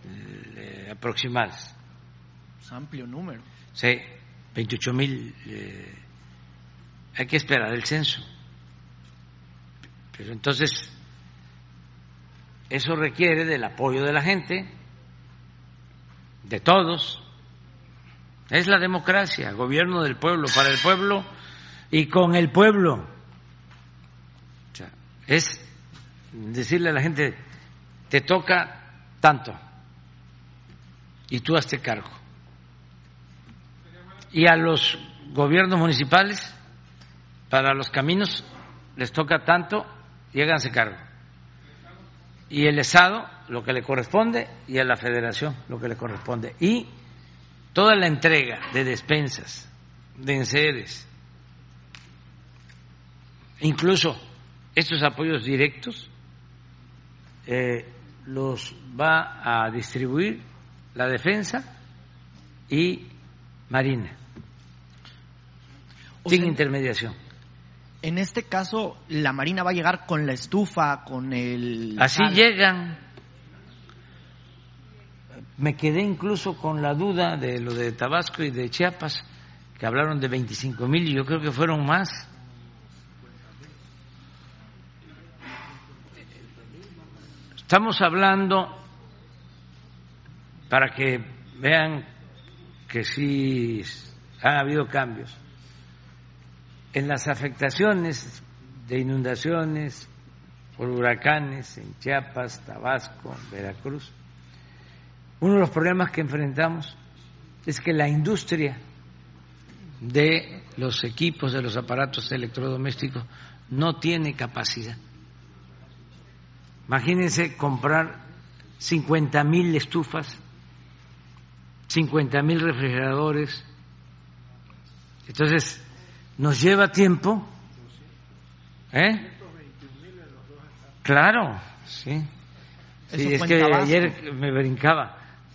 Speaker 1: eh, aproximadas.
Speaker 12: Es amplio número.
Speaker 1: Sí, 28 mil. eh, hay que esperar el censo. Pero entonces, eso requiere del apoyo de la gente, de todos. Es la democracia, gobierno del pueblo, para el pueblo y con el pueblo. Es decirle a la gente, te toca tanto y tú hazte cargo. Y a los gobiernos municipales, para los caminos, les toca tanto y háganse cargo. Y el Estado, lo que le corresponde, y a la Federación, lo que le corresponde. Y toda la entrega de despensas, de enseres, incluso estos apoyos directos, eh, los va a distribuir la defensa y Marina,
Speaker 12: O
Speaker 1: sin
Speaker 12: sea,
Speaker 1: intermediación.
Speaker 12: En este caso, la Marina va a llegar con la estufa, con el...
Speaker 1: Así llegan, Me quedé incluso con la duda de lo de Tabasco y de Chiapas, que hablaron de 25 mil y yo creo que fueron más. Estamos hablando, para que vean que sí ha habido cambios, en las afectaciones de inundaciones por huracanes en Chiapas, Tabasco, Veracruz, uno de los problemas que enfrentamos es que la industria de los equipos, de los aparatos electrodomésticos, no tiene capacidad. Imagínense comprar 50 mil estufas, 50 mil refrigeradores. Entonces, nos lleva tiempo. ¿Eh? Claro, sí. sí es que ayer me brincaba.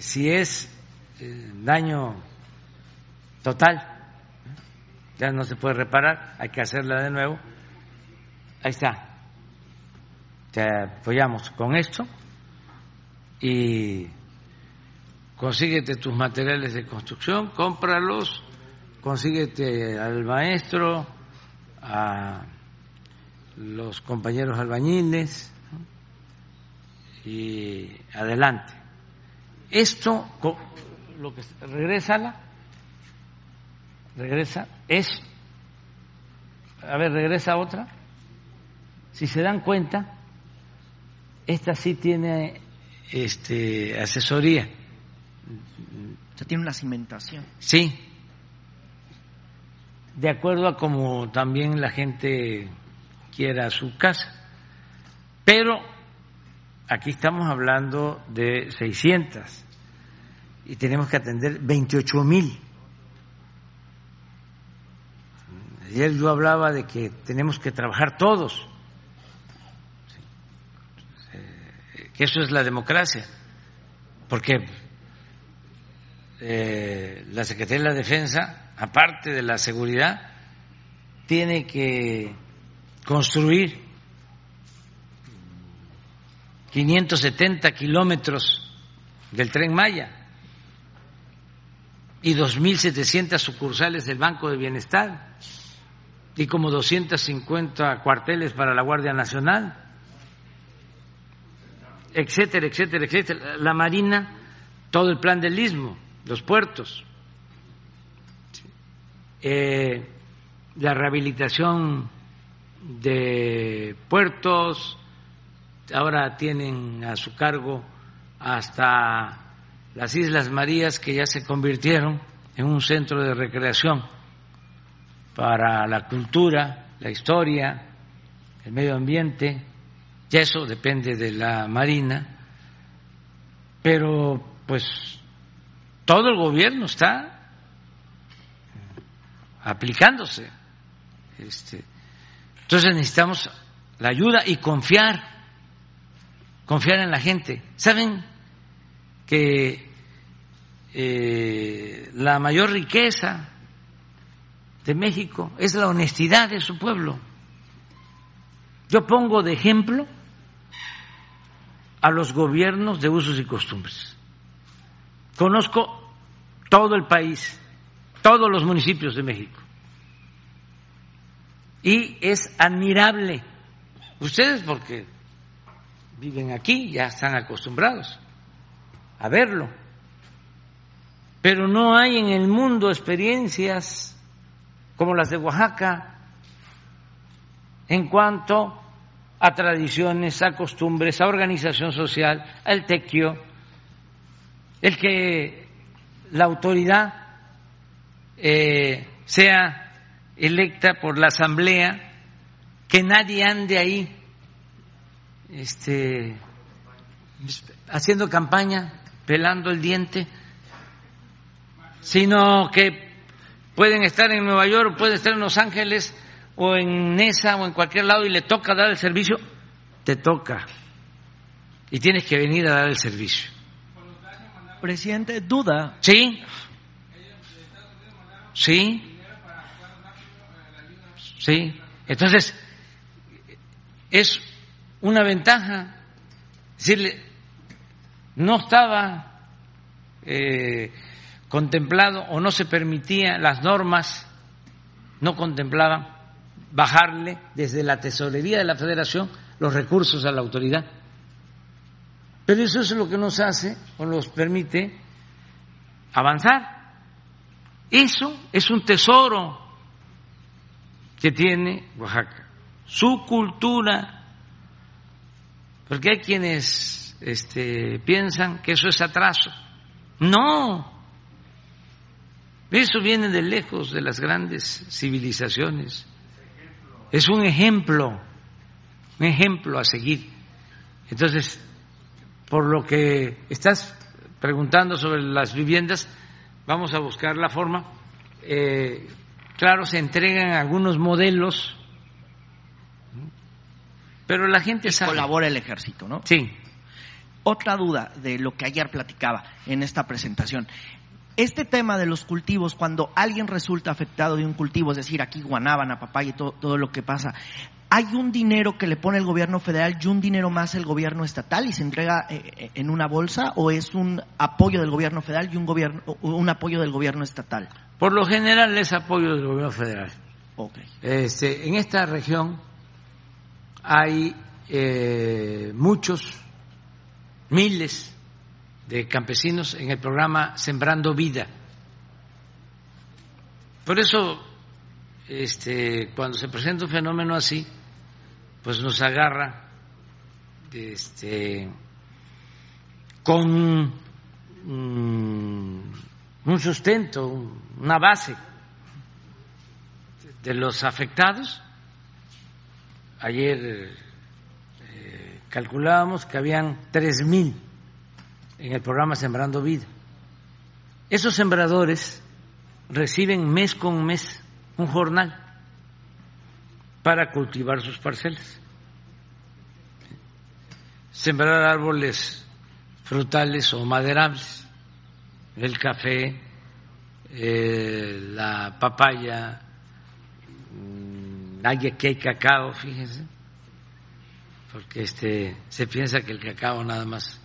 Speaker 1: si es eh, daño total, ya no se puede reparar, hay que hacerla de nuevo. Ahí está. Te apoyamos con esto y consíguete tus materiales de construcción, cómpralos, consíguete al maestro, a los compañeros albañiles y adelante. Esto, lo que regresa, regresa, es, a ver, regresa otra. Si se dan cuenta, esta sí tiene este, asesoría
Speaker 12: o tiene una cimentación.
Speaker 1: Sí. De acuerdo a como también la gente quiera su casa. Pero aquí estamos hablando de 600 y tenemos que atender 28 mil. Ayer yo hablaba de que tenemos que trabajar todos, que eso es la democracia, porque eh, la Secretaría de la Defensa, aparte de la seguridad, tiene que construir 570 kilómetros del tren Maya y 2.700 sucursales del Banco de Bienestar y como 250 cuarteles para la Guardia Nacional, etcétera, etcétera, etcétera. La Marina, todo el plan del Istmo los puertos, eh, la rehabilitación de puertos, ahora tienen a su cargo hasta las Islas Marías que ya se convirtieron en un centro de recreación para la cultura, la historia, el medio ambiente, y eso depende de la Marina, pero pues todo el gobierno está aplicándose. Este, entonces necesitamos la ayuda y confiar, confiar en la gente. ¿Saben que eh, la mayor riqueza de México es la honestidad de su pueblo? Yo pongo de ejemplo a los gobiernos de usos y costumbres. Conozco todo el país, todos los municipios de México. Y es admirable. Ustedes porque viven aquí, ya están acostumbrados a verlo. Pero no hay en el mundo experiencias como las de Oaxaca en cuanto a tradiciones, a costumbres, a organización social, al tequio, el que la autoridad eh, sea electa por la asamblea, que nadie ande ahí este, haciendo campaña pelando el diente, sino que pueden estar en Nueva York, pueden estar en Los Ángeles o en Nesa o en cualquier lado y le toca dar el servicio, te toca. Y tienes que venir a dar el servicio.
Speaker 12: Presidente, duda.
Speaker 1: Sí. Sí. Sí. Entonces, es una ventaja. Decirle, no estaba eh, contemplado o no se permitía, las normas no contemplaban bajarle desde la tesorería de la federación los recursos a la autoridad. Pero eso es lo que nos hace o nos permite avanzar. Eso es un tesoro que tiene Oaxaca, su cultura, porque hay quienes este, piensan que eso es atraso. No, eso viene de lejos de las grandes civilizaciones. Es un ejemplo, un ejemplo a seguir. Entonces, por lo que estás preguntando sobre las viviendas, vamos a buscar la forma. Eh, claro, se entregan algunos modelos, pero la gente sabe.
Speaker 12: Colabora el ejército, ¿no?
Speaker 1: Sí.
Speaker 12: Otra duda de lo que ayer platicaba en esta presentación este tema de los cultivos, cuando alguien resulta afectado de un cultivo, es decir, aquí guanábana, papaya y todo, todo lo que pasa, ¿hay un dinero que le pone el gobierno federal y un dinero más el gobierno estatal y se entrega eh, eh, en una bolsa o es un apoyo del gobierno federal y un, gobierno, un apoyo del gobierno estatal?
Speaker 1: Por lo general es apoyo del gobierno federal. Okay. Este, en esta región hay eh, muchos, miles de campesinos en el programa Sembrando Vida. Por eso, este, cuando se presenta un fenómeno así, pues nos agarra este, con un sustento, una base de los afectados. Ayer eh, calculábamos que habían tres mil en el programa Sembrando Vida. Esos sembradores reciben mes con mes un jornal para cultivar sus parcelas. Sembrar árboles frutales o maderables, el café, eh, la papaya, mm, que hay cacao, fíjense, porque este se piensa que el cacao nada más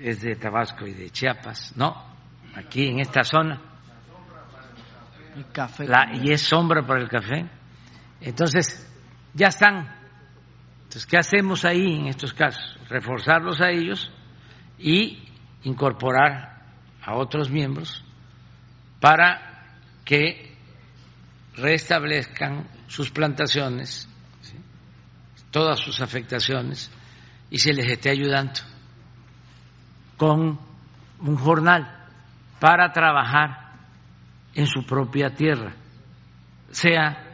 Speaker 1: es de Tabasco y de Chiapas, no, aquí en esta zona.
Speaker 12: café.
Speaker 1: y es sombra para el café. Entonces, ya están. Entonces, ¿qué hacemos ahí en estos casos? Reforzarlos a ellos y incorporar a otros miembros para que restablezcan sus plantaciones, todas sus afectaciones y se les esté ayudando con un jornal para trabajar en su propia tierra, sea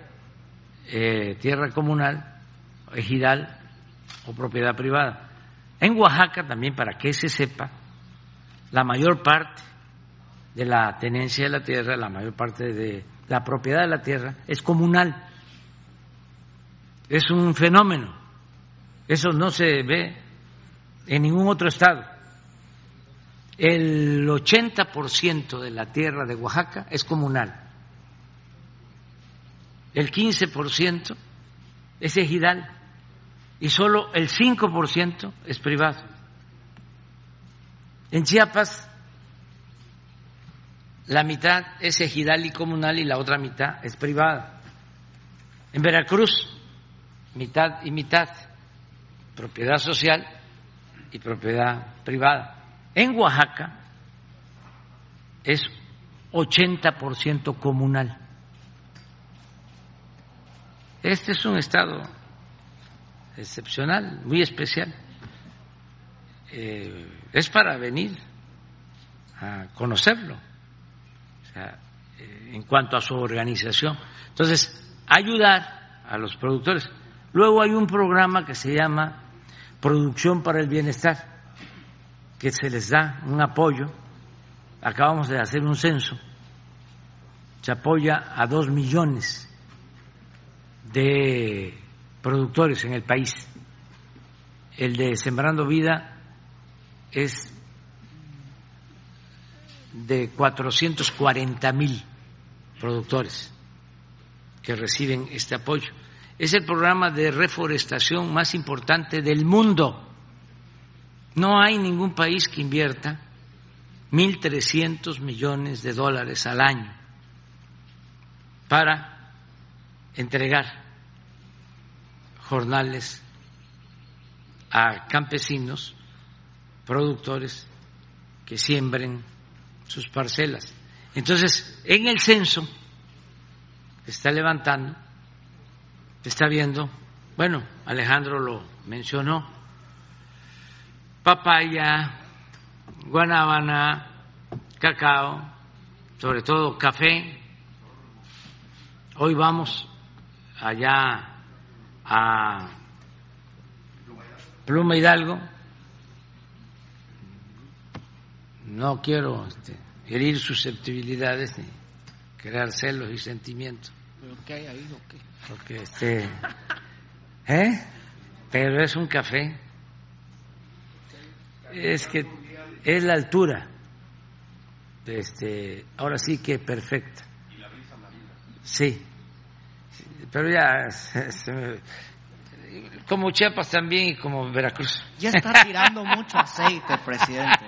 Speaker 1: eh, tierra comunal, ejidal o propiedad privada. En Oaxaca también, para que se sepa, la mayor parte de la tenencia de la tierra, la mayor parte de la propiedad de la tierra es comunal. Es un fenómeno. Eso no se ve en ningún otro estado el 80% de la tierra de Oaxaca es comunal, el 15% es ejidal y solo el 5% es privado. En Chiapas la mitad es ejidal y comunal y la otra mitad es privada. En Veracruz, mitad y mitad, propiedad social y propiedad privada. En Oaxaca es 80% comunal. Este es un estado excepcional, muy especial. Eh, es para venir a conocerlo, en cuanto a su organización. Entonces, ayudar a los productores. Luego hay un programa que se llama Producción para el Bienestar que se les da un apoyo. Acabamos de hacer un censo. Se apoya a dos millones de productores en el país. El de Sembrando Vida es de 440 mil productores que reciben este apoyo. Es el programa de reforestación más importante del mundo. No hay ningún país que invierta 1.300 millones de dólares al año para entregar jornales a campesinos, productores que siembren sus parcelas. Entonces, en el censo está levantando, está viendo, bueno, Alejandro lo mencionó, papaya, guanábana, cacao, sobre todo café. Hoy vamos allá a Pluma Hidalgo. No quiero este, herir susceptibilidades ni crear celos y sentimientos.
Speaker 12: ¿Pero qué hay ahí o qué?
Speaker 1: Porque este, ¿eh? Pero es un café. Es que es la altura. Este, ahora sí que perfecta. Sí. Pero ya se me, como Chiapas también y como Veracruz.
Speaker 12: Ya está tirando mucho aceite, presidente.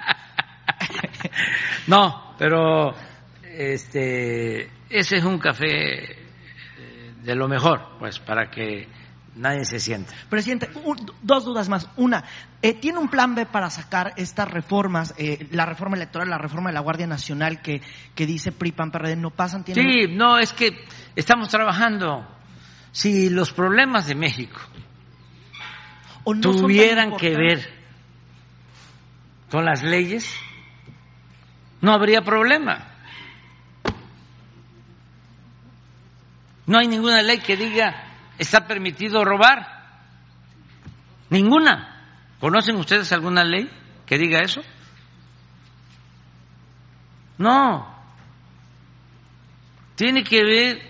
Speaker 1: No, pero este ese es un café eh, de lo mejor, pues para que nadie se sienta.
Speaker 12: Presidente, un- dos dudas más. Una, eh, ¿tiene un plan B para sacar estas reformas, eh, la reforma electoral, la reforma de la Guardia Nacional que, que dice PRI, PAN, PRD, no pasan? ¿Tiene
Speaker 1: Sí, no, es que estamos trabajando. Si los problemas de México
Speaker 12: ¿O no son tan
Speaker 1: tuvieran que ver con las leyes, no habría problema. No hay ninguna ley que diga está permitido robar. Ninguna. ¿Conocen ustedes alguna ley que diga eso? No. Tiene que ver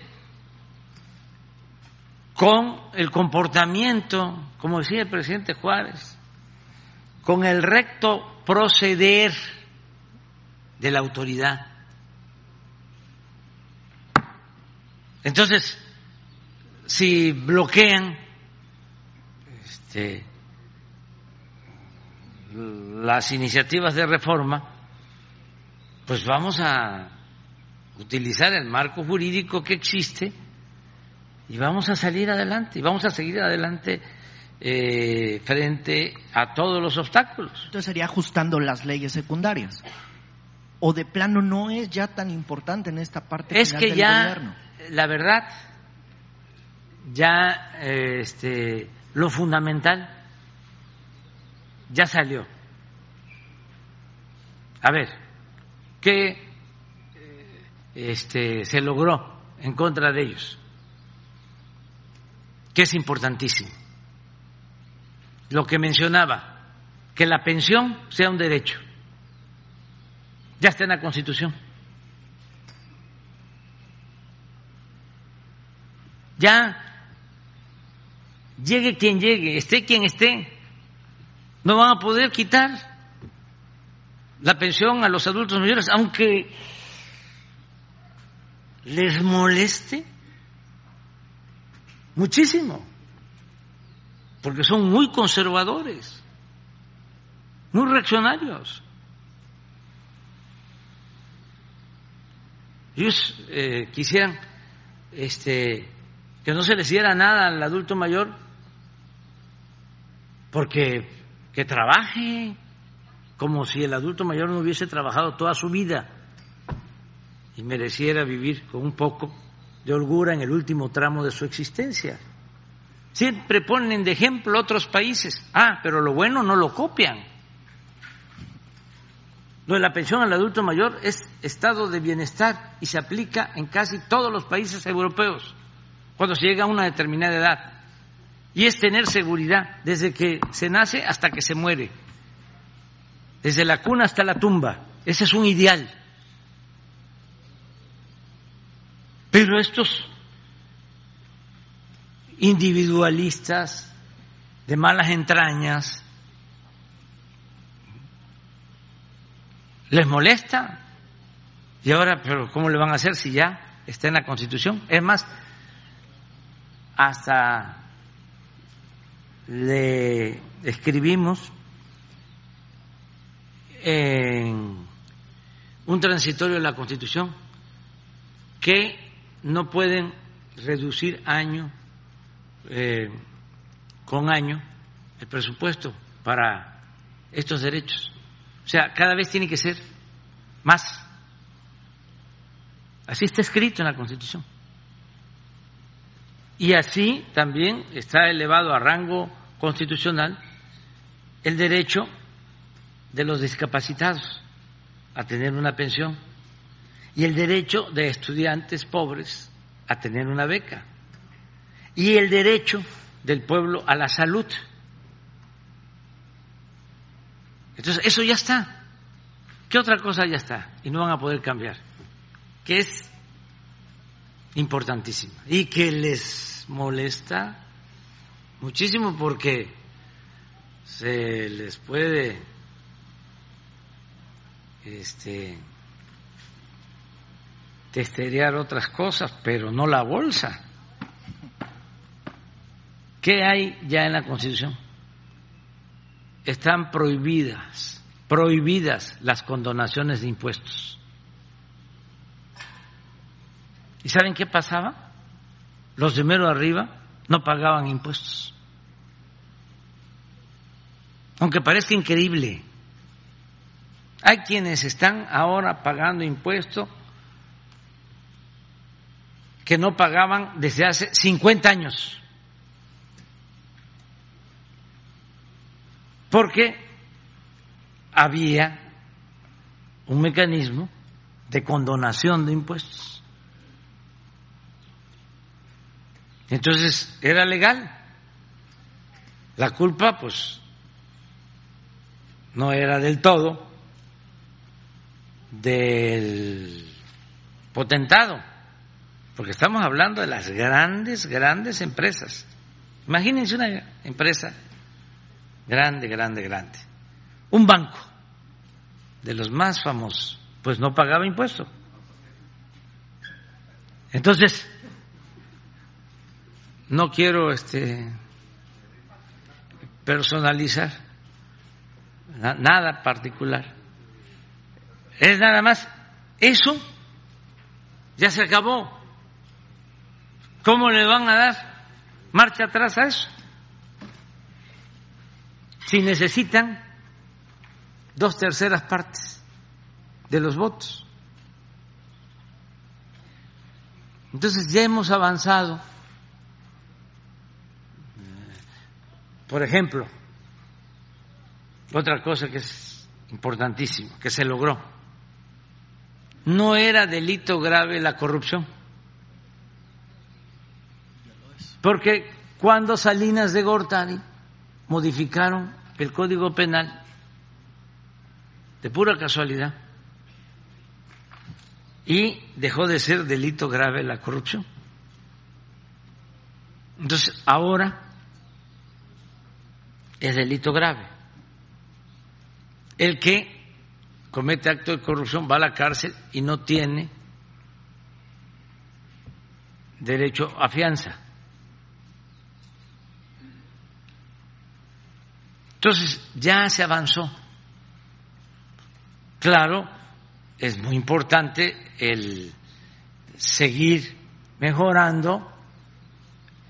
Speaker 1: con el comportamiento, como decía el presidente Juárez, con el recto proceder de la autoridad. Entonces, si bloquean este, las iniciativas de reforma, pues vamos a utilizar el marco jurídico que existe y vamos a salir adelante y vamos a seguir adelante eh, frente a todos los obstáculos.
Speaker 12: Entonces sería ajustando las leyes secundarias. ¿O de plano no es ya tan importante en esta parte
Speaker 1: Es
Speaker 12: final
Speaker 1: que
Speaker 12: del
Speaker 1: ya,
Speaker 12: gobierno?
Speaker 1: la verdad, ya eh, este, lo fundamental ya salió. A ver, ¿qué eh, este, se logró en contra de ellos? Que es importantísimo. Lo que mencionaba, que la pensión sea un derecho. Ya está en la Constitución. Ya llegue quien llegue, esté quien esté, no van a poder quitar la pensión a los adultos mayores, aunque les moleste muchísimo, porque son muy conservadores, muy reaccionarios. Ellos eh, quisieran este, que no se les diera nada al adulto mayor porque que trabaje como si el adulto mayor no hubiese trabajado toda su vida y mereciera vivir con un poco de holgura en el último tramo de su existencia. Siempre ponen de ejemplo otros países. Ah, pero lo bueno no lo copian. Lo de la pensión al adulto mayor es estado de bienestar y se aplica en casi todos los países europeos cuando se llega a una determinada edad. Y es tener seguridad desde que se nace hasta que se muere. desde la cuna hasta la tumba. Ese es un ideal. Pero estos individualistas de malas entrañas les molesta. Y ahora, pero ¿cómo le van a hacer si ya está en la Constitución? Es más, hasta le escribimos en un transitorio de la Constitución que no pueden reducir año eh, con año el presupuesto para estos derechos. O sea, cada vez tiene que ser más. Así está escrito en la Constitución. Y así también está elevado a rango constitucional el derecho de los discapacitados a tener una pensión y el derecho de estudiantes pobres a tener una beca y el derecho del pueblo a la salud. Entonces, eso ya está. ¿Qué otra cosa ya está? Y no van a poder cambiar. Que es importantísima y que les molesta muchísimo porque se les puede este otras cosas, pero no la bolsa. ¿Qué hay ya en la Constitución? Están prohibidas, prohibidas las condonaciones de impuestos. ¿Y saben qué pasaba? Los de mero arriba no pagaban impuestos. Aunque parezca increíble, hay quienes están ahora pagando impuestos que no pagaban desde hace 50 años. Porque había un mecanismo de condonación de impuestos. Entonces era legal. La culpa, pues, no era del todo del potentado porque estamos hablando de las grandes, grandes empresas. Imagínense una empresa grande, grande, grande. Un banco de los más famosos, pues no pagaba impuesto. Entonces, no quiero este personalizar nada particular. Es nada más eso ya se acabó. ¿Cómo le van a dar marcha atrás a eso? Si necesitan dos terceras partes de los votos. Entonces ya hemos avanzado. Por ejemplo, otra cosa que es importantísima, que se logró, no era delito grave la corrupción Porque cuando Salinas de Gortari modificaron el Código Penal, de pura casualidad, y dejó de ser delito grave la corrupción. Entonces, ahora es delito grave. El que comete acto de corrupción va a la cárcel y no tiene derecho a fianza. Entonces, ya se avanzó. Claro, es muy importante el seguir mejorando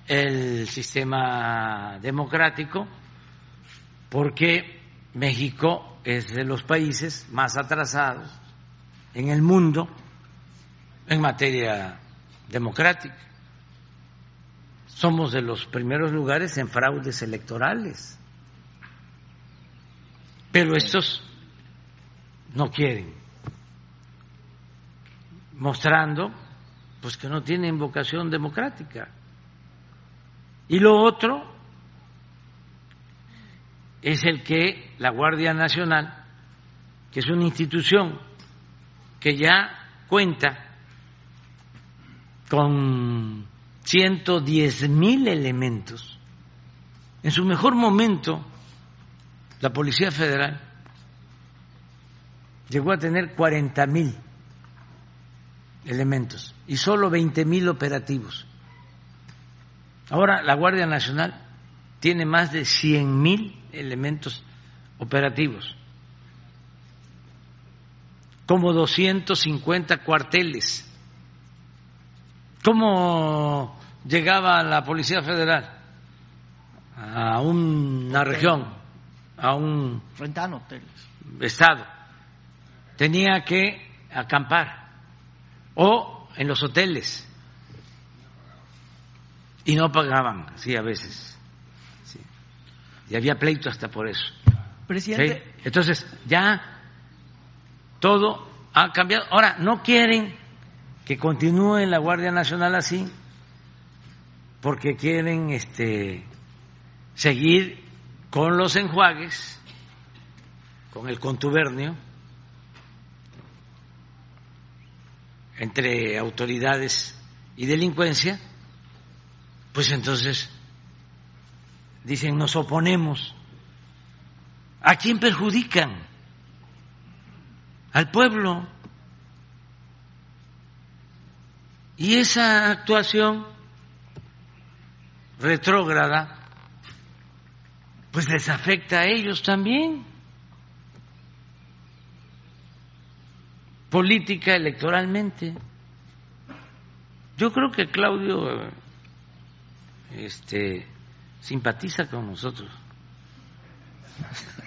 Speaker 1: el sistema democrático porque México es de los países más atrasados en el mundo en materia democrática. Somos de los primeros lugares en fraudes electorales. Pero estos no quieren, mostrando pues que no tienen vocación democrática. Y lo otro es el que la Guardia Nacional que es una institución que ya cuenta con 110 mil elementos. En su mejor momento, la Policía Federal llegó a tener 40 mil elementos y solo 20 mil operativos. Ahora la Guardia Nacional tiene más de 100 mil elementos operativos, como 250 cuarteles. ¿Cómo llegaba la Policía Federal a una región, a un estado? Tenía que acampar o en los hoteles y no pagaban, sí, a veces. Y había pleito hasta por eso.
Speaker 12: Presidente.
Speaker 1: Entonces, ya todo ha cambiado. Ahora, no quieren que continúe la Guardia Nacional así, porque quieren este, seguir con los enjuagues, con el contubernio entre autoridades y delincuencia, pues entonces dicen nos oponemos. ¿A quién perjudican? Al pueblo. Y esa actuación retrógrada, pues les afecta a ellos también. Política electoralmente. Yo creo que Claudio este, simpatiza con nosotros.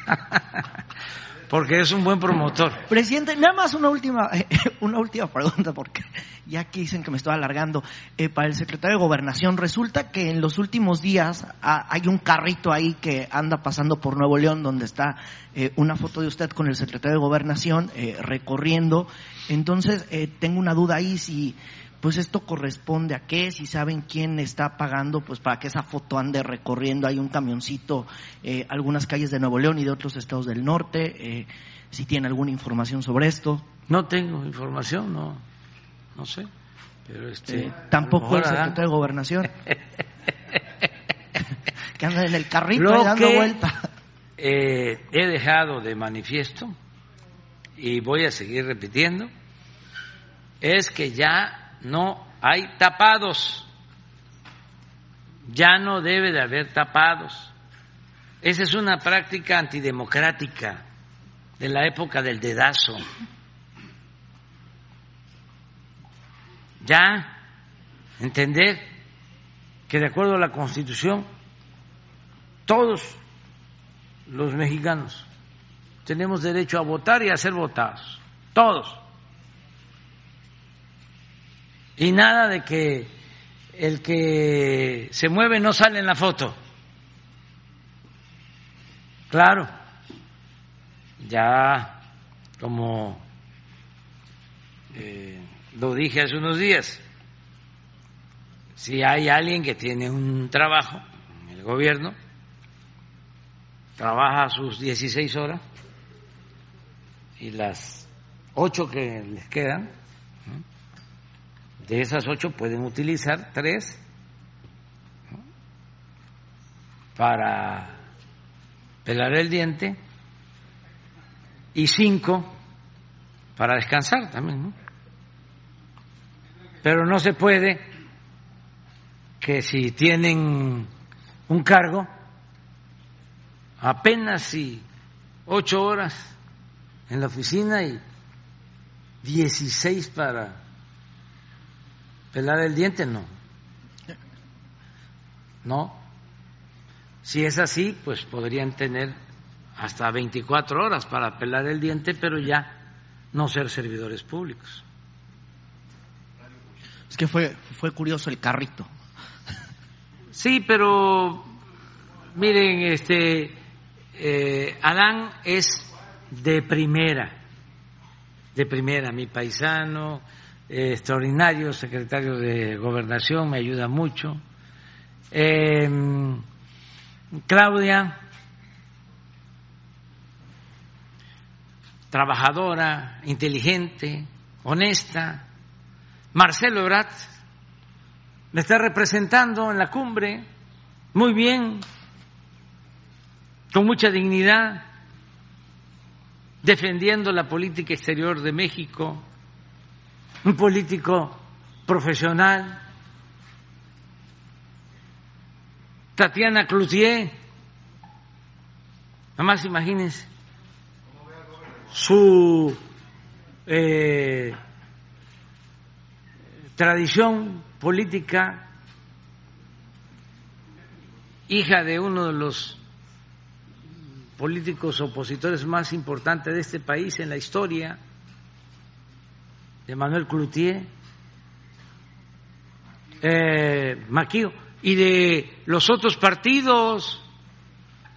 Speaker 1: porque es un buen promotor.
Speaker 12: Presidente, nada más una última, una última pregunta, porque ya aquí dicen que me estoy alargando. Eh, para el secretario de Gobernación, resulta que en los últimos días ah, hay un carrito ahí que anda pasando por Nuevo León, donde está eh, una foto de usted con el secretario de Gobernación eh, recorriendo. Entonces, tengo una duda ahí si pues esto corresponde a qué, si saben quién está pagando, pues para que esa foto ande recorriendo, hay un camioncito, eh, algunas calles de Nuevo León y de otros estados del norte, eh, si tienen alguna información sobre esto.
Speaker 1: No tengo información, no, no sé, pero este...
Speaker 12: Eh, tampoco el secretario de Gobernación. que anda en el carrito dando vuelta.
Speaker 1: he dejado de manifiesto y voy a seguir repitiendo, es que ya no hay tapados. Ya no debe de haber tapados. Esa es una práctica antidemocrática de la época del dedazo. Ya entender que de acuerdo a la Constitución todos los mexicanos tenemos derecho a votar y a ser votados, todos. Y nada de que el que se mueve no sale en la foto. Claro, ya como eh, lo dije hace unos días, si hay alguien que tiene un trabajo en el gobierno, trabaja sus 16 horas y las ocho que les quedan, de esas ocho pueden utilizar tres para pelar el diente y cinco para descansar también. Pero no se puede que si tienen un cargo, apenas si ocho horas en la oficina y dieciséis para ¿Pelar el diente? No. No. Si es así, pues podrían tener hasta 24 horas para pelar el diente, pero ya no ser servidores públicos.
Speaker 12: Es que fue, fue curioso el carrito.
Speaker 1: Sí, pero miren, este eh, Adán es de primera, de primera, mi paisano, extraordinario secretario de Gobernación, me ayuda mucho. Em, Claudia, trabajadora, inteligente, honesta. Marcelo Ebrard me está representando en la cumbre muy bien, con mucha dignidad, defendiendo la política exterior de México, un político profesional. Tatiana Cloutier, nada más imagínense su eh, tradición política, hija de uno de los políticos opositores más importantes de este país en la historia, de Manuel Cloutier, eh, Maquillo, y de los otros partidos.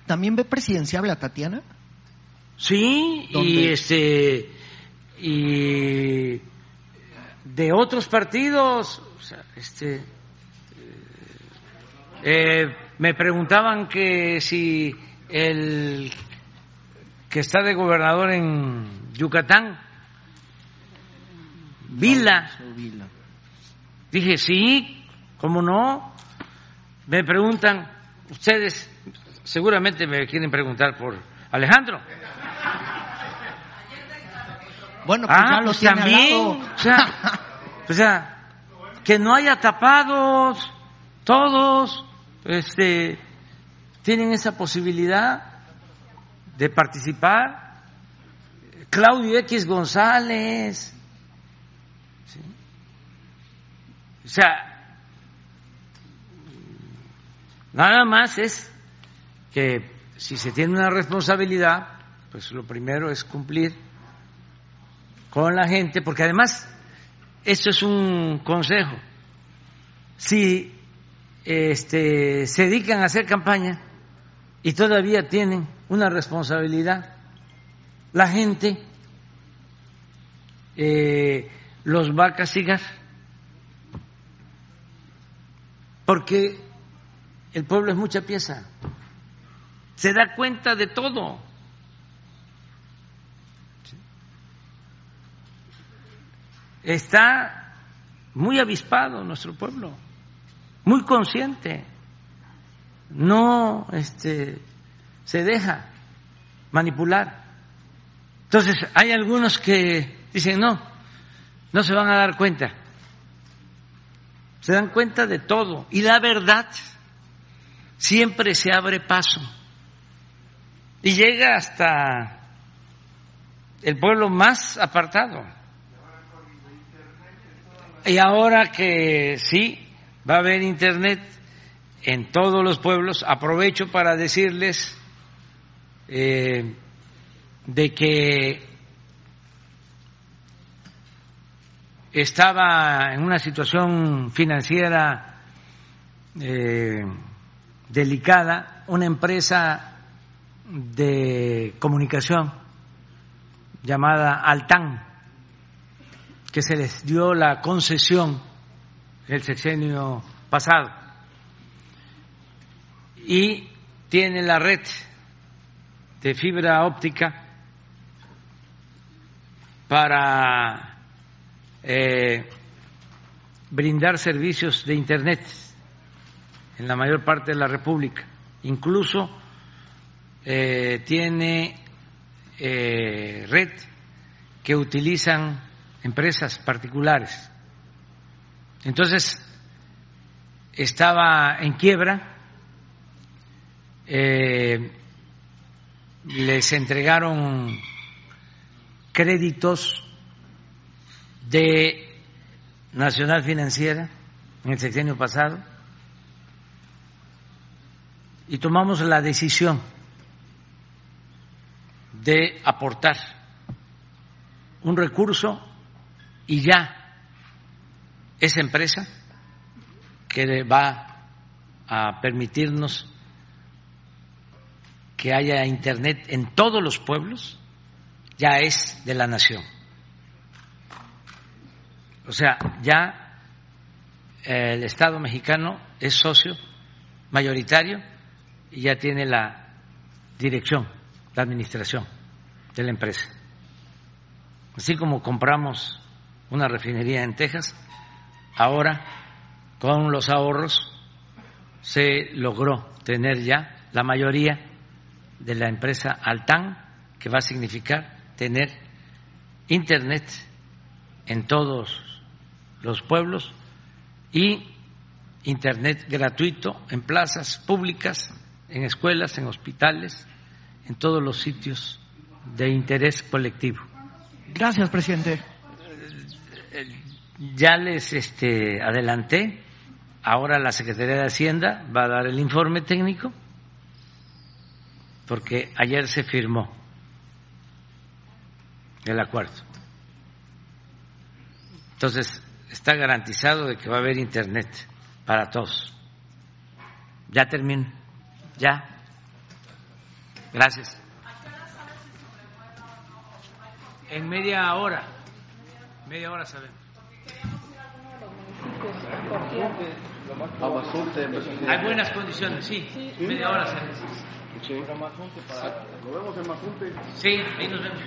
Speaker 12: ¿También ve presidenciable a Tatiana?
Speaker 1: Sí, y este y de otros partidos, o sea, este eh, me preguntaban que si el que está de gobernador en Yucatán, Vila, dije sí, ¿cómo no? Me preguntan, ustedes seguramente me quieren preguntar por Alejandro.
Speaker 12: Bueno, pues ya
Speaker 1: Ah,
Speaker 12: lo
Speaker 1: pues
Speaker 12: tiene al
Speaker 1: también,
Speaker 12: lado.
Speaker 1: o sea, o sea, que no haya tapados, todos, este, tienen esa posibilidad de participar. Claudio X González, ¿sí? O sea, nada más es que si se tiene una responsabilidad, pues lo primero es cumplir con la gente, porque además esto es un consejo. Si este, se dedican a hacer campaña y todavía tienen una responsabilidad, la gente eh, los va a castigar, porque el pueblo es mucha pieza, se da cuenta de todo. está muy avispado nuestro pueblo, muy consciente, no este, se deja manipular. Entonces, hay algunos que dicen, no, no se van a dar cuenta. Se dan cuenta de todo. Y la verdad siempre se abre paso. Y llega hasta el pueblo más apartado. Y ahora que sí, va a haber Internet en todos los pueblos, aprovecho para decirles eh, de que estaba en una situación financiera eh, delicada una empresa de comunicación llamada Altan que se les dio la concesión el sexenio pasado. Y tiene la red de fibra óptica para eh, brindar servicios de Internet en la mayor parte de la República. Incluso eh, tiene eh, red que utilizan empresas particulares. Entonces, estaba en quiebra, eh, les entregaron créditos de Nacional Financiera en el sexenio pasado y tomamos la decisión de aportar un recurso y ya esa empresa que va a permitirnos que haya internet en todos los pueblos ya es de la nación. O sea, ya el Estado mexicano es socio mayoritario y ya tiene la dirección, la administración de la empresa. así como compramos una refinería en Texas, ahora con los ahorros se logró tener ya la mayoría de la empresa Altan, que va a significar tener Internet en todos los pueblos y Internet gratuito en plazas públicas, en escuelas, en hospitales, en todos los sitios de interés colectivo.
Speaker 12: Gracias, presidente.
Speaker 1: Ya les este, adelanté, ahora la Secretaría de Hacienda va a dar el informe técnico, porque ayer se firmó el acuerdo. Entonces, está garantizado de que va a haber Internet para todos. Ya termino. Ya. Gracias. En media hora. Media hora sabemos. Hay buenas condiciones, sí. Media hora sabemos.
Speaker 13: ¿Lo vemos en Mazunte?
Speaker 1: Sí, ahí nos vemos.